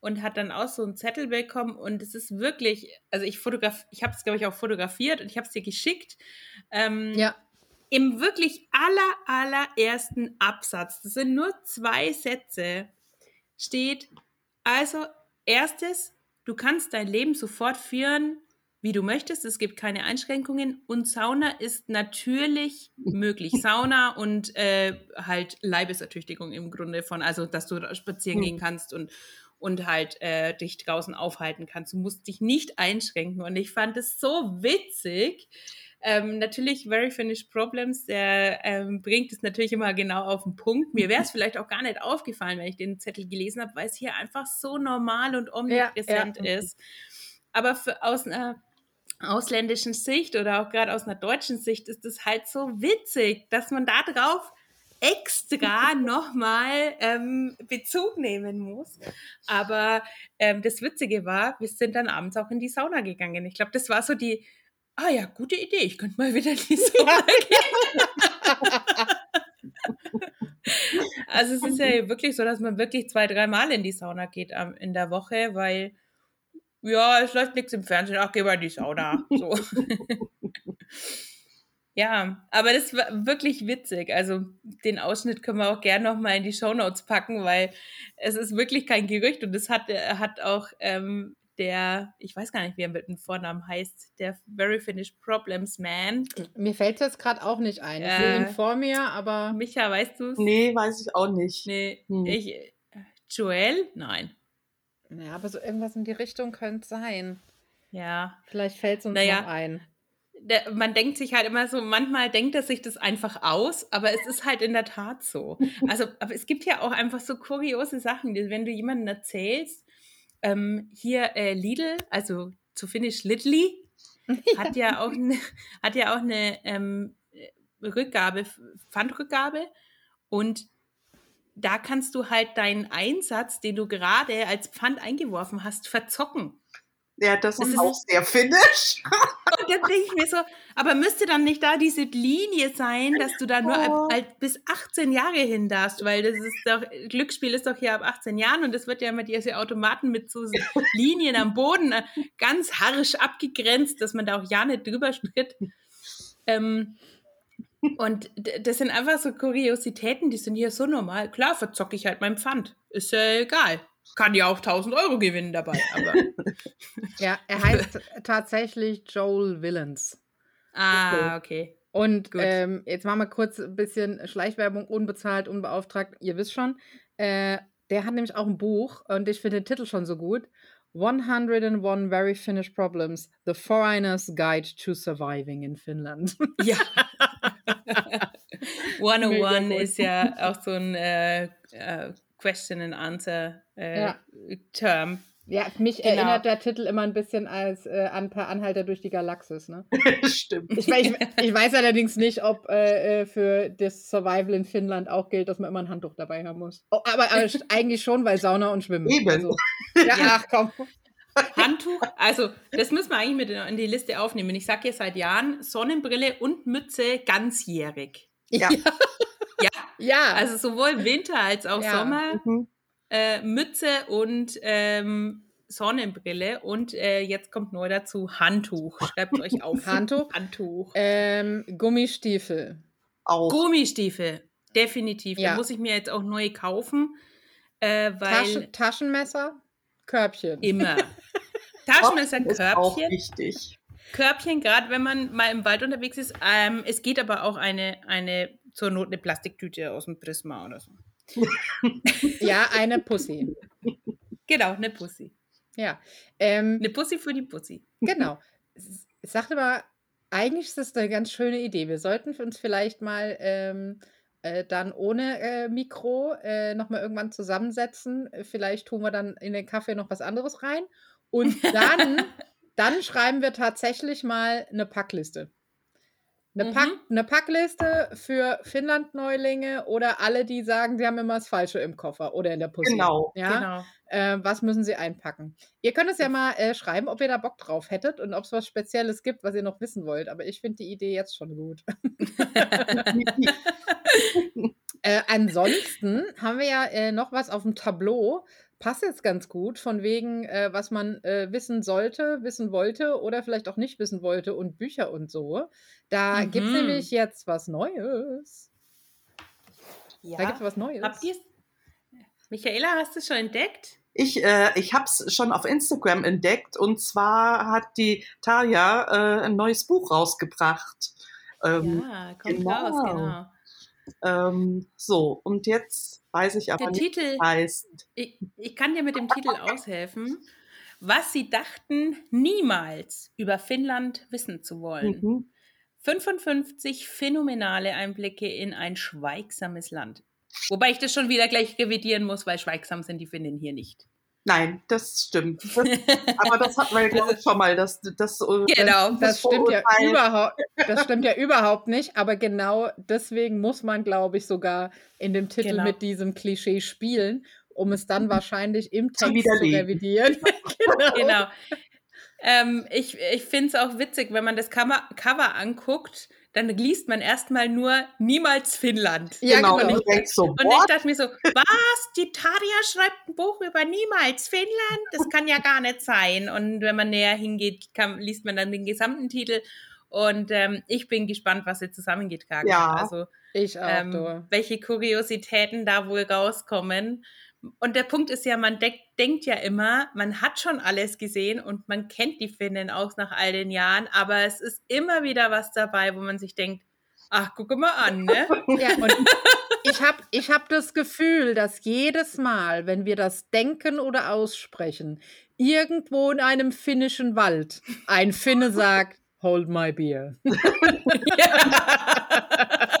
Speaker 2: und hat dann auch so einen Zettel bekommen und es ist wirklich, also ich fotograf, ich habe es glaube ich auch fotografiert und ich habe es dir geschickt. Ähm, ja. Im wirklich aller allerersten Absatz, das sind nur zwei Sätze, steht, also erstes, du kannst dein Leben sofort führen, wie du möchtest. Es gibt keine Einschränkungen und Sauna ist natürlich möglich. Sauna und äh, halt Leibesertüchtigung im Grunde von, also dass du spazieren gehen kannst und, und halt äh, dich draußen aufhalten kannst. Du musst dich nicht einschränken. Und ich fand es so witzig, ähm, natürlich, Very Finished Problems, der ähm, bringt es natürlich immer genau auf den Punkt. Mir wäre es vielleicht auch gar nicht aufgefallen, wenn ich den Zettel gelesen habe, weil es hier einfach so normal und omnipräsent ja, ja. ist. Aber für, aus einer ausländischen Sicht oder auch gerade aus einer deutschen Sicht ist es halt so witzig, dass man da drauf extra nochmal ähm, Bezug nehmen muss. Aber ähm, das Witzige war, wir sind dann abends auch in die Sauna gegangen. Ich glaube, das war so die, ah ja, gute Idee, ich könnte mal wieder in die Sauna gehen. also es ist ja wirklich so, dass man wirklich zwei, dreimal in die Sauna geht ähm, in der Woche, weil ja, es läuft nichts im Fernsehen, ach, geh mal in die Sauna. So. ja, aber das war wirklich witzig. Also den Ausschnitt können wir auch gerne nochmal in die Shownotes packen, weil es ist wirklich kein Gerücht und es hat, hat auch ähm, der, ich weiß gar nicht, wie er mit dem Vornamen heißt, der Very Finished Problems Man.
Speaker 1: Mir fällt das gerade auch nicht ein. Ich äh, sehe ihn vor mir, aber.
Speaker 2: Micha, weißt du es?
Speaker 4: Nee, weiß ich auch nicht.
Speaker 2: Nee, hm. ich. Joel? Nein.
Speaker 1: Ja, aber so irgendwas in die Richtung könnte sein.
Speaker 2: Ja.
Speaker 1: Vielleicht fällt es uns naja, noch ein.
Speaker 2: Der, man denkt sich halt immer so, manchmal denkt er sich das einfach aus, aber es ist halt in der Tat so. Also, aber es gibt ja auch einfach so kuriose Sachen, die, wenn du jemandem erzählst, ähm, hier äh, Lidl, also zu Finnisch Lidli, hat ja auch eine, hat ja auch eine ähm, Rückgabe, Pfandrückgabe und da kannst du halt deinen Einsatz, den du gerade als Pfand eingeworfen hast, verzocken.
Speaker 4: Ja, das, das ist auch sehr finnisch.
Speaker 2: Und dann denke ich mir so, aber müsste dann nicht da diese Linie sein, dass du da nur oh. ab, ab, bis 18 Jahre hin darfst, weil das ist doch, Glücksspiel ist doch hier ab 18 Jahren und das wird ja mit diese Automaten mit so Linien am Boden äh, ganz harsch abgegrenzt, dass man da auch ja nicht drüber schritt. Ähm, und das sind einfach so Kuriositäten, die sind hier so normal. Klar, verzocke ich halt mein Pfand. Ist ja egal kann ja auch 1000 Euro gewinnen dabei. Aber.
Speaker 1: ja, er heißt tatsächlich Joel Villains.
Speaker 2: Ah, okay.
Speaker 1: Und ähm, jetzt machen wir kurz ein bisschen Schleichwerbung, unbezahlt, unbeauftragt. Ihr wisst schon, äh, der hat nämlich auch ein Buch und ich finde den Titel schon so gut. 101 Very Finnish Problems, The Foreigner's Guide to Surviving in Finland.
Speaker 2: Ja. 101
Speaker 1: gut.
Speaker 2: ist ja auch so ein äh, äh, Question and Answer äh,
Speaker 1: Ja.
Speaker 2: Term.
Speaker 1: Ja, mich
Speaker 2: Genau.
Speaker 1: erinnert der Titel immer ein bisschen als äh, an Per Anhalter durch die Galaxis. Ne?
Speaker 4: Stimmt.
Speaker 1: Ich, ich, ich weiß allerdings nicht, ob äh, äh, für das Survival in Finnland auch gilt, dass man immer ein Handtuch dabei haben muss. Oh, aber, aber eigentlich schon, weil Sauna und Schwimmen.
Speaker 4: Eben.
Speaker 1: Also, ja, ach komm.
Speaker 2: Handtuch, also das müssen wir eigentlich mit in in die Liste aufnehmen. Ich sage ja seit Jahren Sonnenbrille und Mütze ganzjährig.
Speaker 4: Ja.
Speaker 2: Ja,
Speaker 1: Ja,
Speaker 2: also sowohl Winter als auch
Speaker 1: Ja.
Speaker 2: Sommer,
Speaker 4: Mhm.
Speaker 2: äh, Mütze und ähm, Sonnenbrille. Und äh, jetzt kommt neu dazu Handtuch. Schreibt euch auf.
Speaker 1: Handtuch.
Speaker 2: Handtuch.
Speaker 1: ähm, Gummistiefel.
Speaker 4: Auch.
Speaker 2: Gummistiefel, definitiv.
Speaker 1: Ja.
Speaker 2: Da muss ich mir jetzt auch neue kaufen, äh, weil
Speaker 1: Taschen, Taschenmesser, Körbchen.
Speaker 2: immer. Taschenmesser,
Speaker 4: ist auch
Speaker 2: Körbchen.
Speaker 4: wichtig.
Speaker 2: Körbchen, gerade wenn man mal im Wald unterwegs ist. Ähm, es geht aber auch eine, eine zur Not eine Plastiktüte aus dem Prisma oder so.
Speaker 1: Ja, eine Pussy.
Speaker 2: Genau, eine Pussy.
Speaker 1: Ja. Ähm,
Speaker 2: Eine Pussy für die Pussy.
Speaker 1: Genau. S- Ich sagte mal, eigentlich ist das eine ganz schöne Idee. Wir sollten uns vielleicht mal ähm, äh, dann ohne äh, Mikro äh, nochmal irgendwann zusammensetzen. Vielleicht tun wir dann in den Kaffee noch was anderes rein. Und dann, dann schreiben wir tatsächlich mal eine Packliste. Eine,
Speaker 2: Mhm.
Speaker 1: Pack, eine Packliste für Finnland-Neulinge oder alle, die sagen, sie haben immer das Falsche im Koffer oder in der Pussy.
Speaker 4: Genau.
Speaker 1: Ja?
Speaker 2: Genau.
Speaker 1: äh, was müssen sie einpacken. Ihr könnt es ja mal äh, schreiben, ob ihr da Bock drauf hättet und ob es was Spezielles gibt, was ihr noch wissen wollt. Aber ich finde die Idee jetzt schon gut. Äh, ansonsten haben wir ja äh, noch was auf dem Tableau. Passt jetzt ganz gut, von wegen, äh, was man äh, wissen sollte, wissen wollte oder vielleicht auch nicht wissen wollte und Bücher und so. Da gibt es
Speaker 2: Mhm.
Speaker 1: nämlich jetzt was Neues.
Speaker 2: Ja.
Speaker 1: Da gibt es was Neues.
Speaker 2: Habt ihr Michaela, hast du es schon entdeckt?
Speaker 4: Ich, äh, ich habe es schon auf Instagram entdeckt und zwar hat die Talia äh, ein neues Buch rausgebracht. Ähm,
Speaker 2: ja, kommt
Speaker 4: genau.
Speaker 2: raus, genau.
Speaker 4: ähm, so, und jetzt weiß ich aber
Speaker 2: Der
Speaker 4: nicht,
Speaker 2: Titel,
Speaker 4: heißt.
Speaker 2: ich, ich kann dir mit dem Titel aushelfen. Was sie dachten, niemals über Finnland wissen zu wollen.
Speaker 4: Mhm.
Speaker 2: 55 phänomenale Einblicke in ein schweigsames Land. Wobei ich das schon wieder gleich revidieren muss, weil schweigsam sind die Finnen hier nicht.
Speaker 4: Nein, das stimmt. Das, aber das hatten wir, glaube ich, schon mal. Das, das, äh,
Speaker 2: Genau.
Speaker 1: Das stimmt ja überhaupt, das stimmt ja überhaupt nicht, aber genau deswegen muss man, glaube ich, sogar in dem Titel
Speaker 2: Genau.
Speaker 1: mit diesem Klischee spielen, um es dann wahrscheinlich im Text zu revidieren. genau.
Speaker 2: Genau. Ähm, ich ich finde es auch witzig, wenn man das Cover, Cover anguckt, dann liest man erstmal nur niemals Finnland.
Speaker 1: Ja,
Speaker 4: genau.
Speaker 1: genau.
Speaker 4: Und denkst so,
Speaker 2: Und ich dachte mir so, was? Die Taria schreibt ein Buch über niemals Finnland? Das kann ja gar nicht sein. Und wenn man näher hingeht, kann, liest man dann den gesamten Titel. Und ähm, ich bin gespannt, was sie zusammengetragen
Speaker 4: Ja.
Speaker 2: haben. Also
Speaker 1: Ich auch,
Speaker 2: ähm, welche Kuriositäten da wohl rauskommen. Und der Punkt ist ja, man denk, denkt ja immer, man hat schon alles gesehen und man kennt die Finnen auch nach all den Jahren, aber es ist immer wieder was dabei, wo man sich denkt, ach, gucke mal an, ne?
Speaker 1: Ja, und ich habe ich hab das Gefühl, dass jedes Mal, wenn wir das denken oder aussprechen, irgendwo in einem finnischen Wald ein Finne sagt, hold my beer.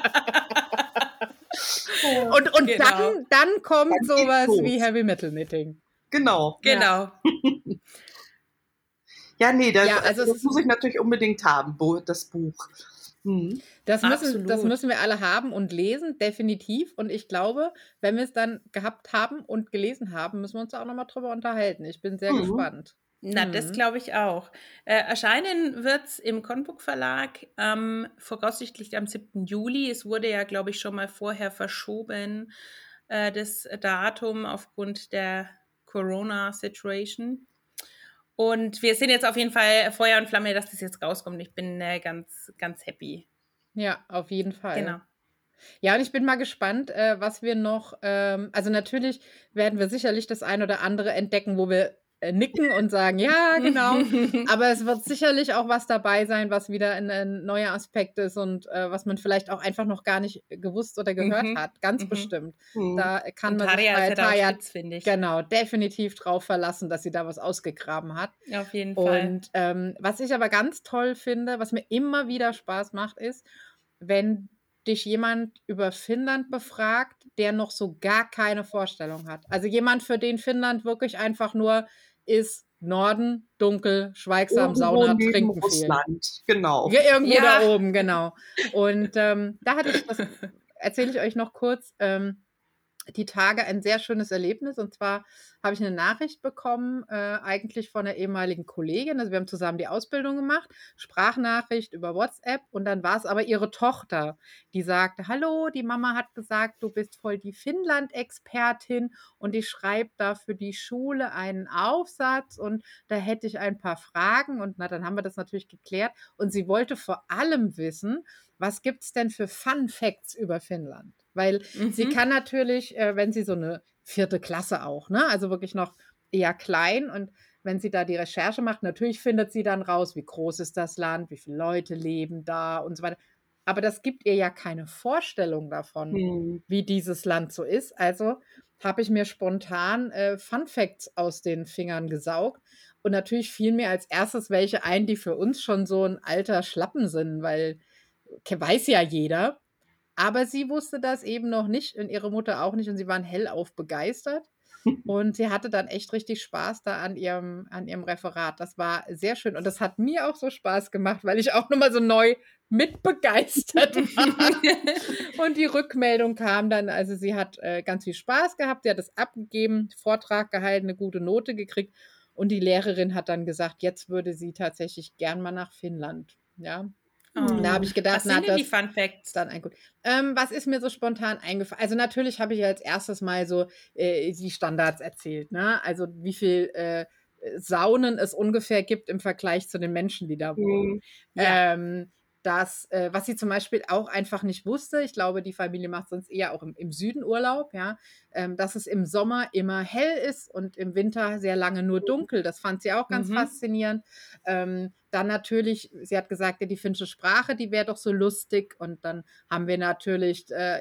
Speaker 1: Und, und
Speaker 2: Genau.
Speaker 1: dann, dann kommt
Speaker 4: Dann
Speaker 1: sowas
Speaker 4: los.
Speaker 1: wie Heavy Metal Knitting.
Speaker 4: genau.
Speaker 2: genau.
Speaker 4: Ja, nee, das,
Speaker 1: Ja, also
Speaker 4: das muss ich natürlich unbedingt haben, das Buch. Mhm.
Speaker 1: Das müssen, das müssen wir alle haben und lesen, definitiv. Und ich glaube, wenn wir es dann gehabt haben und gelesen haben, müssen wir uns da auch nochmal drüber unterhalten. Ich bin sehr
Speaker 4: Mhm.
Speaker 1: gespannt.
Speaker 2: Na, das
Speaker 1: Mhm.
Speaker 2: glaube ich auch. Äh, erscheinen wird es im Conbook Verlag ähm, voraussichtlich am 7. Juli. Es wurde ja, glaube ich, schon mal vorher verschoben, äh, das Datum aufgrund der Corona-Situation. Und wir sind jetzt auf jeden Fall Feuer und Flamme, dass das jetzt rauskommt. Ich bin äh, ganz, ganz happy.
Speaker 1: Ja, auf jeden Fall.
Speaker 2: Genau.
Speaker 1: Ja, und ich bin mal gespannt, äh, was wir noch. Ähm, also, natürlich werden wir sicherlich das ein oder andere entdecken, wo wir nicken und sagen, ja, genau. Aber es wird sicherlich auch was dabei sein, was wieder ein, ein neuer Aspekt ist und äh, was man vielleicht auch einfach noch gar nicht gewusst oder gehört
Speaker 2: Mhm.
Speaker 1: hat. Ganz
Speaker 2: Mhm.
Speaker 1: bestimmt.
Speaker 4: Mhm.
Speaker 1: Da kann
Speaker 2: Und
Speaker 1: man sich
Speaker 2: Tarja
Speaker 1: bei
Speaker 2: spitz, finde ich.
Speaker 1: genau definitiv drauf verlassen, dass sie da was ausgegraben hat.
Speaker 2: Auf jeden Fall.
Speaker 1: Und ähm, was ich aber ganz toll finde, was mir immer wieder Spaß macht, ist, wenn dich jemand über Finnland befragt, der noch so gar keine Vorstellung hat. Also jemand, für den Finnland wirklich einfach nur ist Norden, dunkel, schweigsam, Sauna, trinken viel.
Speaker 4: Russland, genau.
Speaker 1: Ja, irgendwo
Speaker 2: Ja.
Speaker 1: da oben, genau. Und ähm, da hatte ich, das erzähle ich euch noch kurz, ähm, die Tage ein sehr schönes Erlebnis. Und zwar habe ich eine Nachricht bekommen, äh, eigentlich von einer ehemaligen Kollegin. Also wir haben zusammen die Ausbildung gemacht, Sprachnachricht über WhatsApp. Und dann war es aber ihre Tochter, die sagte, hallo, die Mama hat gesagt, du bist voll die Finnland-Expertin und ich schreibe da für die Schule einen Aufsatz und da hätte ich ein paar Fragen. Und na, dann haben wir das natürlich geklärt. Und sie wollte vor allem wissen, was gibt es denn für Fun Facts über Finnland? Weil sie
Speaker 2: Mhm.
Speaker 1: kann natürlich, äh, wenn sie so eine vierte Klasse auch, ne? Also wirklich noch eher klein und wenn sie da die Recherche macht, natürlich findet sie dann raus, wie groß ist das Land, wie viele Leute leben da und so weiter. Aber das gibt ihr ja keine Vorstellung davon,
Speaker 4: Hm.
Speaker 1: wie dieses Land so ist. Also habe ich mir spontan äh, Fun Facts aus den Fingern gesaugt. Und natürlich fielen mir als erstes welche ein, die für uns schon so ein alter Schlappen sind, weil weiß ja jeder. Aber sie wusste das eben noch nicht und ihre Mutter auch nicht und sie waren hellauf begeistert. Und sie hatte dann echt richtig Spaß da an ihrem, an ihrem Referat. Das war sehr schön und das hat mir auch so Spaß gemacht, weil ich auch nochmal so neu mitbegeistert war. Und die Rückmeldung kam dann, also sie hat äh, ganz viel Spaß gehabt, sie hat es abgegeben, Vortrag gehalten, eine gute Note gekriegt und die Lehrerin hat dann gesagt, jetzt würde sie tatsächlich gern mal nach Finnland. Ja,
Speaker 2: Oh.
Speaker 1: da habe ich gedacht,
Speaker 2: Was
Speaker 1: na,
Speaker 2: sind denn die Fun Facts?
Speaker 1: ist dann ein gut. Ähm, was ist mir so spontan eingefallen? Also natürlich habe ich als erstes mal so äh, die Standards erzählt, ne? Also wie viel äh, Saunen es ungefähr gibt im Vergleich zu den Menschen, die da wohnen.
Speaker 4: Hm.
Speaker 2: Ja.
Speaker 1: Ähm, das, äh, was sie zum Beispiel auch einfach nicht wusste, ich glaube, die Familie macht sonst eher auch im, im Süden Urlaub, ja, ähm, dass es im Sommer immer hell ist und im Winter sehr lange nur dunkel. Das fand sie auch ganz
Speaker 2: Mhm.
Speaker 1: faszinierend. Ähm, dann natürlich, sie hat gesagt, ja, die finnische Sprache, die wäre doch so lustig. Und dann haben wir natürlich äh,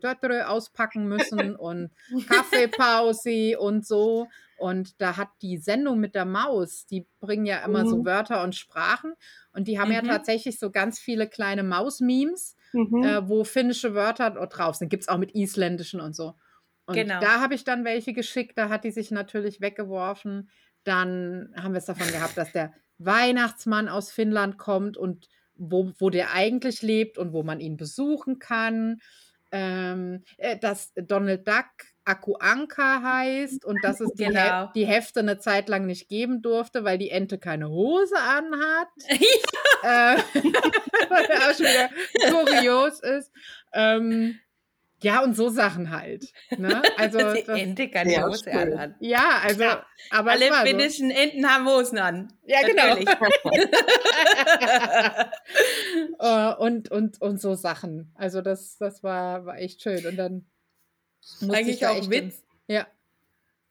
Speaker 1: Tötre auspacken müssen und Kaffeepause und so. Und da hat die Sendung mit der Maus, die bringen ja immer so
Speaker 4: Mhm.
Speaker 1: Wörter und Sprachen. Und die haben ja
Speaker 2: Mhm.
Speaker 1: tatsächlich so ganz viele kleine Maus-Memes,
Speaker 4: Mhm.
Speaker 1: äh, wo finnische Wörter drauf sind. Gibt es auch mit isländischen und so. Und
Speaker 2: Genau.
Speaker 1: da habe ich dann welche geschickt, da hat die sich natürlich weggeworfen. Dann haben wir es davon gehabt, dass der Weihnachtsmann aus Finnland kommt und wo, wo der eigentlich lebt und wo man ihn besuchen kann. Ähm, äh, dass Donald Duck Aku Anka heißt und dass es die,
Speaker 2: Genau.
Speaker 1: He die Hefte eine Zeit lang nicht geben durfte, weil die Ente keine Hose anhat. äh, was ja auch schon wieder kurios ist. Ähm, ja, und so Sachen halt. Ne? Also,
Speaker 2: die
Speaker 1: das,
Speaker 2: Ente kann die
Speaker 4: Ja,
Speaker 2: Hose
Speaker 4: schön.
Speaker 2: anhaben.
Speaker 1: ja, also,
Speaker 2: Ja,
Speaker 1: aber
Speaker 2: Alle
Speaker 1: war so.
Speaker 2: finnischen Enten haben Hosen an.
Speaker 1: Ja, genau.
Speaker 2: Natürlich.
Speaker 1: Äh, und, und, und so Sachen. Also das, das war, war echt schön. Und dann
Speaker 2: Eigentlich
Speaker 1: da
Speaker 2: auch Witz.
Speaker 1: Ja,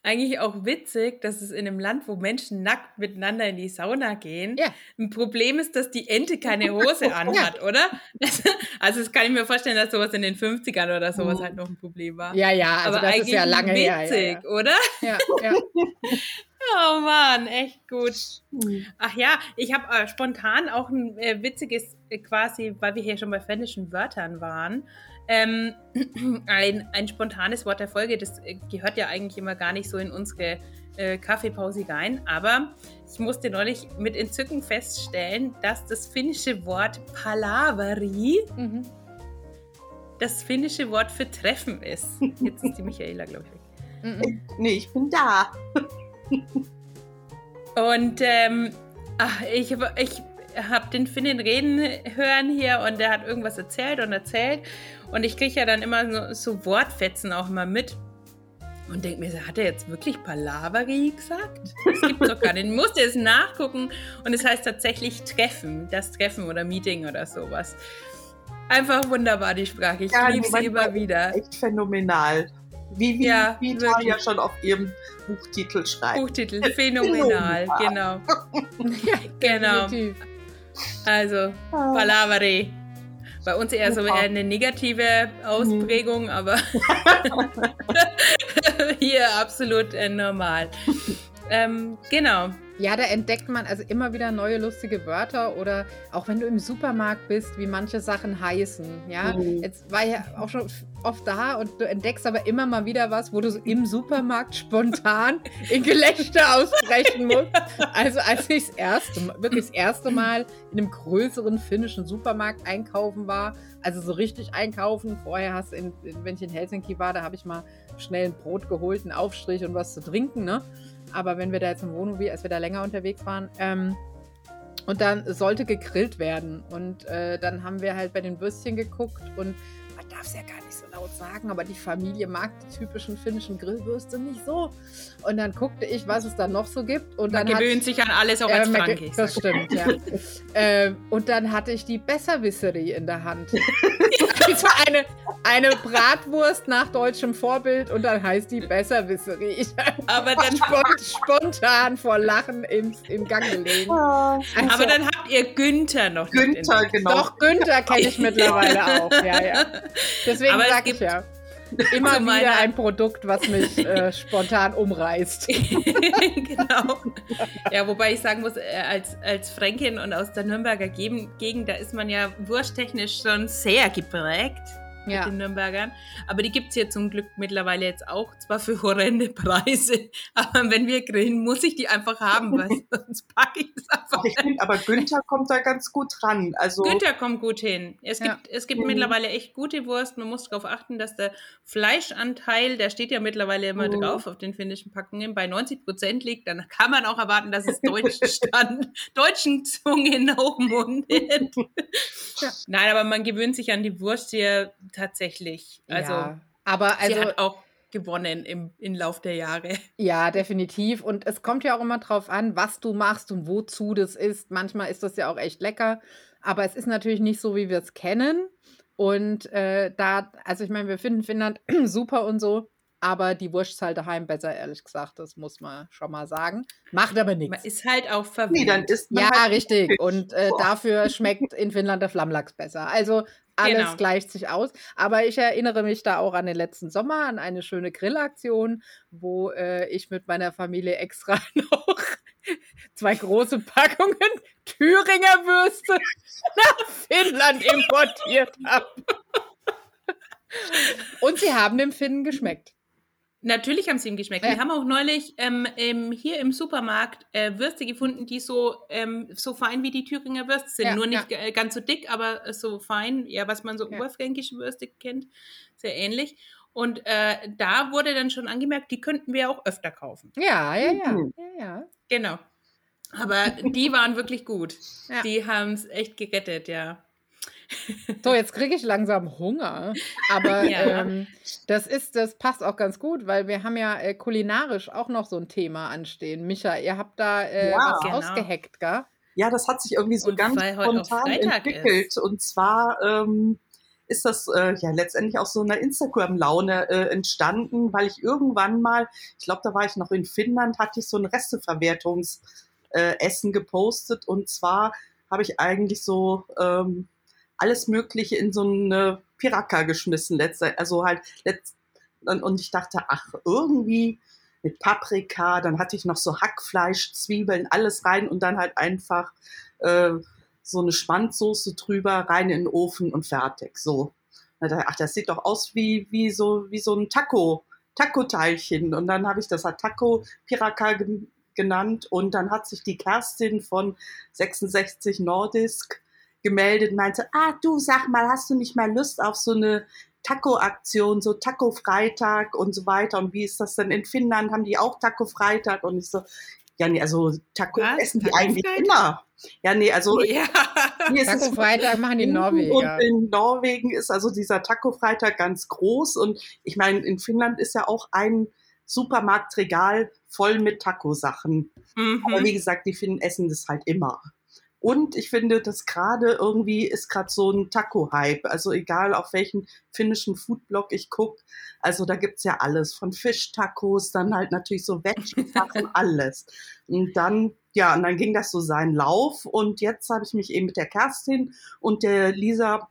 Speaker 2: Eigentlich auch witzig, dass es in einem Land, wo Menschen nackt miteinander in die Sauna gehen,
Speaker 1: Ja.
Speaker 2: ein Problem ist, dass die Ente keine Hose anhat, oder? Also das kann ich mir vorstellen, dass sowas in den 50ern oder sowas halt noch ein Problem war.
Speaker 1: ja, ja, also
Speaker 2: Aber
Speaker 1: das
Speaker 2: eigentlich
Speaker 1: ist ja lange
Speaker 2: witzig,
Speaker 1: her.
Speaker 2: oder?
Speaker 1: Ja, ja, ja.
Speaker 2: Oh Mann, echt gut.
Speaker 4: Hm.
Speaker 2: Ach ja, ich habe äh, spontan auch ein äh, witziges, äh, quasi, weil wir hier schon bei finnischen Wörtern waren, ähm, ein, ein spontanes Wort der Folge. Das äh, gehört ja eigentlich immer gar nicht so in unsere äh, Kaffeepause rein. Aber ich musste neulich mit Entzücken feststellen, dass das finnische Wort Palaveri
Speaker 1: Mhm.
Speaker 2: das finnische Wort für Treffen ist. Jetzt ist die Michaela, glaube ich, weg.
Speaker 1: Mhm.
Speaker 4: Nee, ich bin da.
Speaker 2: Und ähm, ach, ich, ich habe den Finnen reden hören hier und der hat irgendwas erzählt und erzählt. Und ich kriege ja dann immer so, so Wortfetzen auch immer mit. Und denke mir, so, hat er jetzt wirklich Palaveri gesagt? Das gibt's doch gar nicht. Ich musste es nachgucken. Und es heißt tatsächlich Treffen. Das Treffen oder Meeting oder sowas. Einfach wunderbar, die Sprache. Ich
Speaker 4: Ja,
Speaker 2: liebe sie immer wieder.
Speaker 4: Echt phänomenal. Wie, wie,
Speaker 2: Ja,
Speaker 4: wie schon auf ihrem Buchtitel schreibt.
Speaker 2: Buchtitel, phänomenal. Genau.
Speaker 1: Ja,
Speaker 2: Genau.
Speaker 1: definitiv.
Speaker 2: Also,
Speaker 4: Ah.
Speaker 2: Palaveri. Bei uns eher so eine negative Ausprägung, aber hier absolut äh, normal. Ähm, genau.
Speaker 1: Ja, da entdeckt man also immer wieder neue lustige Wörter oder auch wenn du im Supermarkt bist, wie manche Sachen heißen. Ja,
Speaker 4: Mhm.
Speaker 1: jetzt war ja auch schon oft da und du entdeckst aber immer mal wieder was, wo du so im Supermarkt spontan in Gelächter ausbrechen musst. Also als ich das erste Mal, wirklich das erste Mal in einem größeren finnischen Supermarkt einkaufen war, also so richtig einkaufen. Vorher hast du, in, wenn ich in Helsinki war, da habe ich mal schnell ein Brot geholt, einen Aufstrich und was zu trinken, ne? Aber wenn wir da jetzt im Wohnmobil, als wir da länger unterwegs waren, ähm, und dann sollte gegrillt werden. Und äh, dann haben wir halt bei den Würstchen geguckt und man darf es ja gar nicht so laut sagen, aber die Familie mag die typischen finnischen Grillwürste nicht so. Und dann guckte ich, was es da noch so gibt. Und
Speaker 2: Man
Speaker 1: dann hat-
Speaker 2: gewöhnt sich an alles auch
Speaker 1: ja,
Speaker 2: als ich
Speaker 1: Das stimmt, ja. ähm, und dann hatte ich die Besserwisserie in der Hand. also eine, eine Bratwurst nach deutschem Vorbild und dann heißt die Besserwisserie. Ich
Speaker 2: Aber dann,
Speaker 1: spont, spontan vor Lachen im, im Gang gelegen.
Speaker 4: Ah,
Speaker 1: Also,
Speaker 2: aber dann habt ihr Günther noch
Speaker 4: Günther, genau.
Speaker 1: doch, Günther kenne ich mittlerweile auch. Ja, ja. Deswegen sage ich ja. Immer wieder ein Produkt, was mich äh, spontan umreißt.
Speaker 2: genau. Ja, wobei ich sagen muss, äh, als, als Fränkin und aus der Nürnberger Gegend, da ist man ja wursttechnisch schon sehr geprägt mit
Speaker 1: Ja.
Speaker 2: den Nürnbergern. Aber die gibt es hier zum Glück mittlerweile jetzt auch, zwar für horrende Preise, aber wenn wir grillen, muss ich die einfach haben, weil sonst packe ich es einfach.
Speaker 4: Ach, ich finde, aber Günther kommt da ganz gut ran. Also,
Speaker 2: Günther kommt gut hin. Es
Speaker 1: Ja.
Speaker 2: gibt, es gibt
Speaker 4: Mhm.
Speaker 2: mittlerweile echt gute Wurst. Man muss darauf achten, dass der Fleischanteil, der steht ja mittlerweile immer
Speaker 4: Mhm.
Speaker 2: drauf auf den finnischen Packungen, bei 90 Prozent liegt. Dann kann man auch erwarten, dass es deutsch stand, deutschen Zungen hochmundet.
Speaker 1: Ja.
Speaker 2: Nein, aber man gewöhnt sich an die Wurst hier tatsächlich. Also,
Speaker 1: ja. Aber
Speaker 2: sie
Speaker 1: also,
Speaker 2: hat auch gewonnen im, im Lauf der Jahre.
Speaker 1: Ja, definitiv. Und es kommt ja auch immer drauf an, was du machst und wozu das ist. Manchmal ist das ja auch echt lecker, aber es ist natürlich nicht so, wie wir es kennen. Und äh, da, also ich meine, wir finden Finnland super und so, aber die Wurst ist halt daheim besser, ehrlich gesagt. Das muss man schon mal sagen. Macht aber
Speaker 2: Man
Speaker 1: nichts.
Speaker 2: ist halt auch verwirrt.
Speaker 4: nee, dann isst man
Speaker 1: Ja,
Speaker 4: halt
Speaker 1: richtig.
Speaker 4: Fisch.
Speaker 1: Und äh, dafür schmeckt in Finnland der Flammlachs besser. Also alles
Speaker 2: Genau.
Speaker 1: gleicht sich aus. Aber ich erinnere mich da auch an den letzten Sommer, an eine schöne Grillaktion, wo äh, ich mit meiner Familie extra noch zwei große Packungen Thüringer Würste nach Finnland importiert habe. Und sie haben dem Finnen geschmeckt.
Speaker 2: Natürlich haben sie ihm geschmeckt.
Speaker 1: Ja.
Speaker 2: Wir haben auch neulich ähm, ähm, hier im Supermarkt äh, Würste gefunden, die so, ähm, so fein wie die Thüringer Würste sind.
Speaker 1: Ja,
Speaker 2: Nur nicht äh, ganz so dick, aber äh, so fein, ja, was man so
Speaker 1: Ja.
Speaker 2: oberfränkische Würste kennt. Sehr ähnlich. Und äh, da wurde dann schon angemerkt, die könnten wir auch öfter kaufen.
Speaker 1: Ja, ja, ja.
Speaker 4: Mhm.
Speaker 1: ja, ja.
Speaker 2: Genau. Aber die waren wirklich gut.
Speaker 1: Ja.
Speaker 2: Die haben es echt gerettet, ja.
Speaker 1: So, jetzt kriege ich langsam Hunger. Aber
Speaker 2: Ja.
Speaker 1: ähm, das ist, das passt auch ganz gut, weil wir haben ja äh, kulinarisch auch noch so ein Thema anstehen. Micha, ihr habt da äh,
Speaker 4: Ja.
Speaker 1: was
Speaker 2: Genau.
Speaker 1: ausgehackt, gell?
Speaker 4: Ja, das hat sich irgendwie so
Speaker 2: Und
Speaker 4: ganz spontan entwickelt. Und zwar ähm, ist das äh, ja letztendlich aus so einer Instagram-Laune äh, entstanden, weil ich irgendwann mal, ich glaube, da war ich noch in Finnland, hatte ich so ein Resteverwertungsessen äh, gepostet. Und zwar habe ich eigentlich so ähm, alles Mögliche in so eine Piraka geschmissen letzte, also halt letzt, und ich dachte, ach, irgendwie mit Paprika, dann hatte ich noch so Hackfleisch, Zwiebeln, alles rein und dann halt einfach äh, so eine Schmandsoße drüber, rein in den Ofen und fertig. So. Ach, das sieht doch aus wie, wie, so, wie so ein Taco, Taco-Teilchen. Und dann habe ich das halt Taco Piraka gen- genannt und dann hat sich die Kerstin von 66 Nordisk gemeldet, meinte, ah, du sag mal, hast du nicht mal Lust auf so eine Taco-Aktion, so Taco-Freitag und so weiter. Und wie ist das denn in Finnland? Haben die auch Taco-Freitag? Und ich so, ja, nee, also Taco
Speaker 2: Was?
Speaker 4: essen die
Speaker 2: Taco-Freitag?
Speaker 4: eigentlich immer. Ja, nee, also
Speaker 2: Ja.
Speaker 4: hier ist es
Speaker 1: Taco Freitag machen die
Speaker 4: und
Speaker 1: Norweger.
Speaker 4: in Norwegen ist also dieser Taco-Freitag ganz groß. Und ich meine, in Finnland ist ja auch ein Supermarktregal voll mit Taco-Sachen. Aber
Speaker 2: Mhm.
Speaker 4: wie gesagt, die Finnen essen das halt immer. Und ich finde, dass gerade irgendwie ist gerade so ein Taco-Hype. Also egal auf welchen finnischen Foodblog ich gucke. Also da gibt's ja alles. Von Fischtacos, dann halt natürlich so Veggie-Sachen, alles. Und dann, ja, und dann ging das so seinen Lauf. Und jetzt habe ich mich eben mit der Kerstin und der Lisa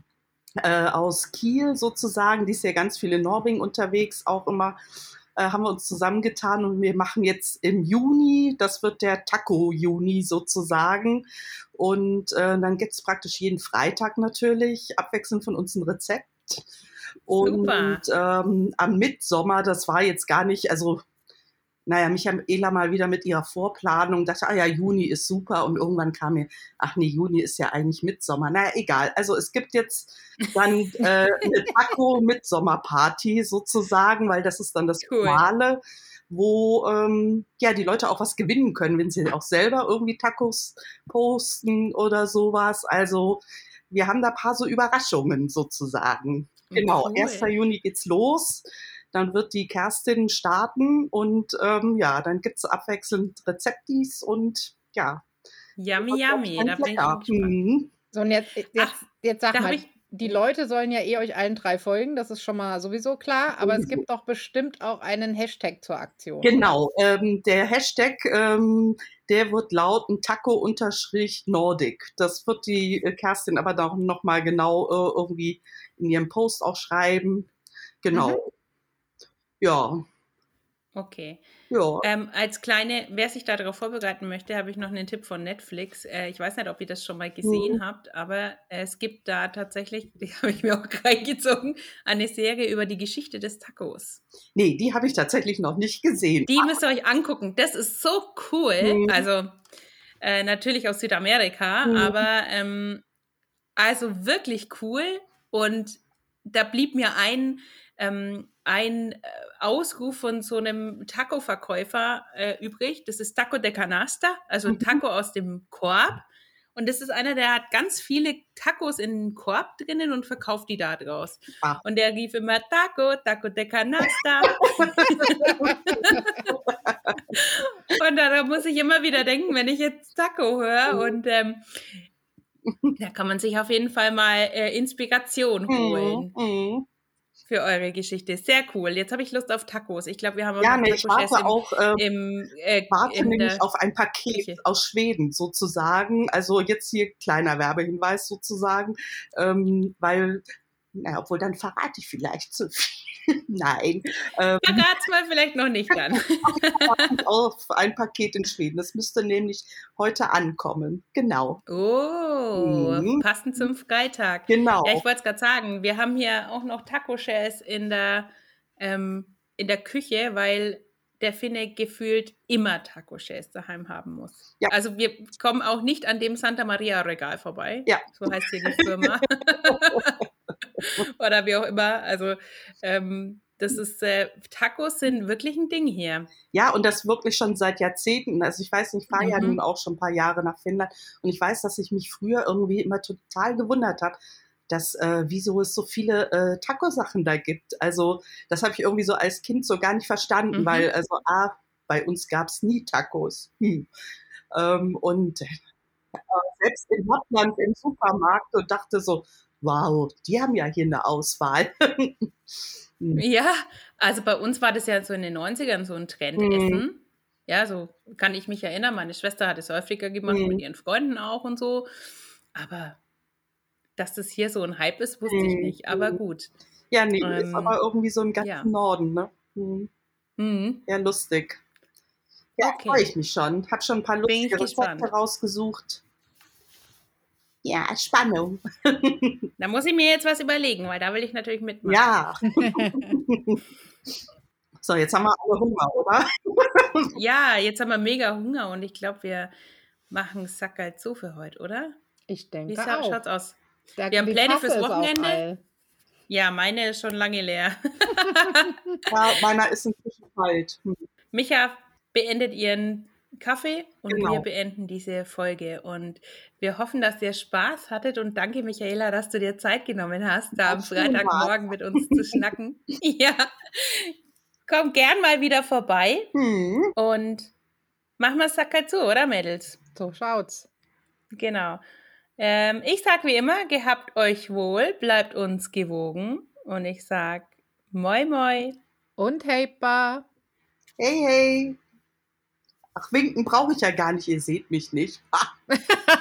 Speaker 4: äh, aus Kiel sozusagen, die ist ja ganz viel in Norwegen unterwegs, auch immer äh, haben wir uns zusammengetan und wir machen jetzt im Juni, das wird der Taco-Juni sozusagen. Und äh, dann gibt es praktisch jeden Freitag natürlich abwechselnd von uns ein Rezept. Und ähm, am Mitsommer, das war jetzt gar nicht, also naja, Michaela mal wieder mit ihrer Vorplanung dachte, ah ja, Juni ist super und irgendwann kam mir, ach nee, Juni ist ja eigentlich Mitsommer. Naja, egal. Also es gibt jetzt dann äh, eine Taco-Mitsommerparty sozusagen, weil das ist dann das cool. Normale, wo ähm, ja die Leute auch was gewinnen können, wenn sie auch selber irgendwie Tacos posten oder sowas. Also wir haben da ein paar so Überraschungen sozusagen. Genau, cool. 1. Juni geht's los. Dann wird die Kerstin starten und ähm, ja, dann gibt es abwechselnd Rezeptis und ja.
Speaker 2: Yummy, yummy. Da bin ich
Speaker 1: mhm. So, und jetzt, jetzt, Ach, jetzt sag mal, die Leute sollen ja eh euch allen drei folgen, das ist schon mal sowieso klar, aber es gibt doch bestimmt auch einen Hashtag zur Aktion.
Speaker 4: Genau, ähm, der Hashtag, ähm, der wird lauten Taco-Nordic. Das wird die äh, Kerstin aber doch nochmal genau äh, irgendwie in ihrem Post auch schreiben. Genau. Mhm. Ja.
Speaker 2: Okay. Ja. Ähm, als kleine, wer sich darauf vorbereiten möchte, habe ich noch einen Tipp von Netflix. Äh, ich weiß nicht, ob ihr das schon mal gesehen mhm. habt, aber es gibt da tatsächlich, die habe ich mir auch reingezogen, eine Serie über die Geschichte des Tacos.
Speaker 4: Nee, die habe ich tatsächlich noch nicht gesehen.
Speaker 2: Die müsst ihr euch angucken. Das ist so cool. Mhm. Also äh, natürlich aus Südamerika, mhm. aber ähm, also wirklich cool. Und da blieb mir ein, ähm, ein äh, Ausruf von so einem Taco-Verkäufer äh, übrig. Das ist Taco de Canasta, also ein mhm. Taco aus dem Korb. Und das ist einer, der hat ganz viele Tacos in den Korb drinnen und verkauft die da draus. Ah. Und der rief immer Taco, Taco de Canasta. und da, muss ich immer wieder denken, wenn ich jetzt Taco höre. Mhm. Und ähm, da kann man sich auf jeden Fall mal äh, Inspiration mhm. holen. Mhm für eure Geschichte. Sehr cool. Jetzt habe ich Lust auf Tacos. Ich glaube, wir haben
Speaker 4: ja, nee, ich warte im, auch äh, im, äh, warte nämlich auf ein Paket Küche. aus Schweden sozusagen. Also jetzt hier kleiner Werbehinweis sozusagen, ähm, weil na, obwohl dann verrate ich vielleicht zu viel. Nein.
Speaker 2: Ähm, Verrat's mal vielleicht noch nicht dann.
Speaker 4: auf ein Paket in Schweden. Das müsste nämlich heute ankommen. Genau.
Speaker 2: Oh, mhm. passend zum Freitag. Genau. Ja, ich wollte es gerade sagen. Wir haben hier auch noch Taco-Shells in der, ähm, in der Küche, weil der Finne gefühlt immer Taco-Shells daheim haben muss. Ja. Also wir kommen auch nicht an dem Santa Maria Regal vorbei. Ja. So heißt hier die Firma. oder wie auch immer. Also ähm, das ist, äh, Tacos sind wirklich ein Ding hier.
Speaker 4: Ja, und das wirklich schon seit Jahrzehnten. Also ich weiß ich fahre mhm. ja nun auch schon ein paar Jahre nach Finnland und ich weiß, dass ich mich früher irgendwie immer total gewundert habe, dass äh, wieso es so viele äh, Taco-Sachen da gibt. Also das habe ich irgendwie so als Kind so gar nicht verstanden, mhm. weil also A, bei uns gab es nie Tacos. Hm. Ähm, und äh, selbst in Schottland im Supermarkt und dachte so, wow, die haben ja hier eine Auswahl.
Speaker 2: Hm. ja, also bei uns war das ja so in den 90ern so ein Trendessen. Mhm. Ja, so kann ich mich erinnern. Meine Schwester hat es häufiger gemacht, mhm. mit ihren Freunden auch und so. Aber dass das hier so ein Hype ist, wusste ich hm, nicht. Aber hm. gut.
Speaker 4: Ja, nee, ähm, ist aber irgendwie so im ganzen ja. Norden, ne? Mhm. Mhm. Ja, lustig. Ja, okay. freue ich mich schon. Hab schon ein paar lustige Rezepte rausgesucht. Ja, Spannung.
Speaker 2: Da muss ich mir jetzt was überlegen, weil da will ich natürlich mitmachen.
Speaker 4: Ja. so, jetzt haben wir alle Hunger, oder?
Speaker 2: ja, jetzt haben wir mega Hunger und ich glaube, wir machen Sackerl zu für heute, oder?
Speaker 1: Ich denke Wie auch.
Speaker 2: schaut's aus? Da, wir haben Pläne fürs Wochenende. Ja, meine ist schon lange leer.
Speaker 4: ja, meiner ist inzwischen kalt. Hm.
Speaker 2: Micha beendet ihren Kaffee und genau. wir beenden diese Folge. Und wir hoffen, dass ihr Spaß hattet und danke, Michaela, dass du dir Zeit genommen hast, da am Freitagmorgen mit uns zu schnacken. ja, komm gern mal wieder vorbei hm. und mach mal Sacker zu, oder Mädels?
Speaker 1: So schaut's.
Speaker 2: Genau. Ähm, ich sag wie immer, gehabt euch wohl, bleibt uns gewogen und ich sag moi moi
Speaker 1: und hey pa.
Speaker 4: Hey hey. Ach, winken brauche ich ja gar nicht, ihr seht mich nicht.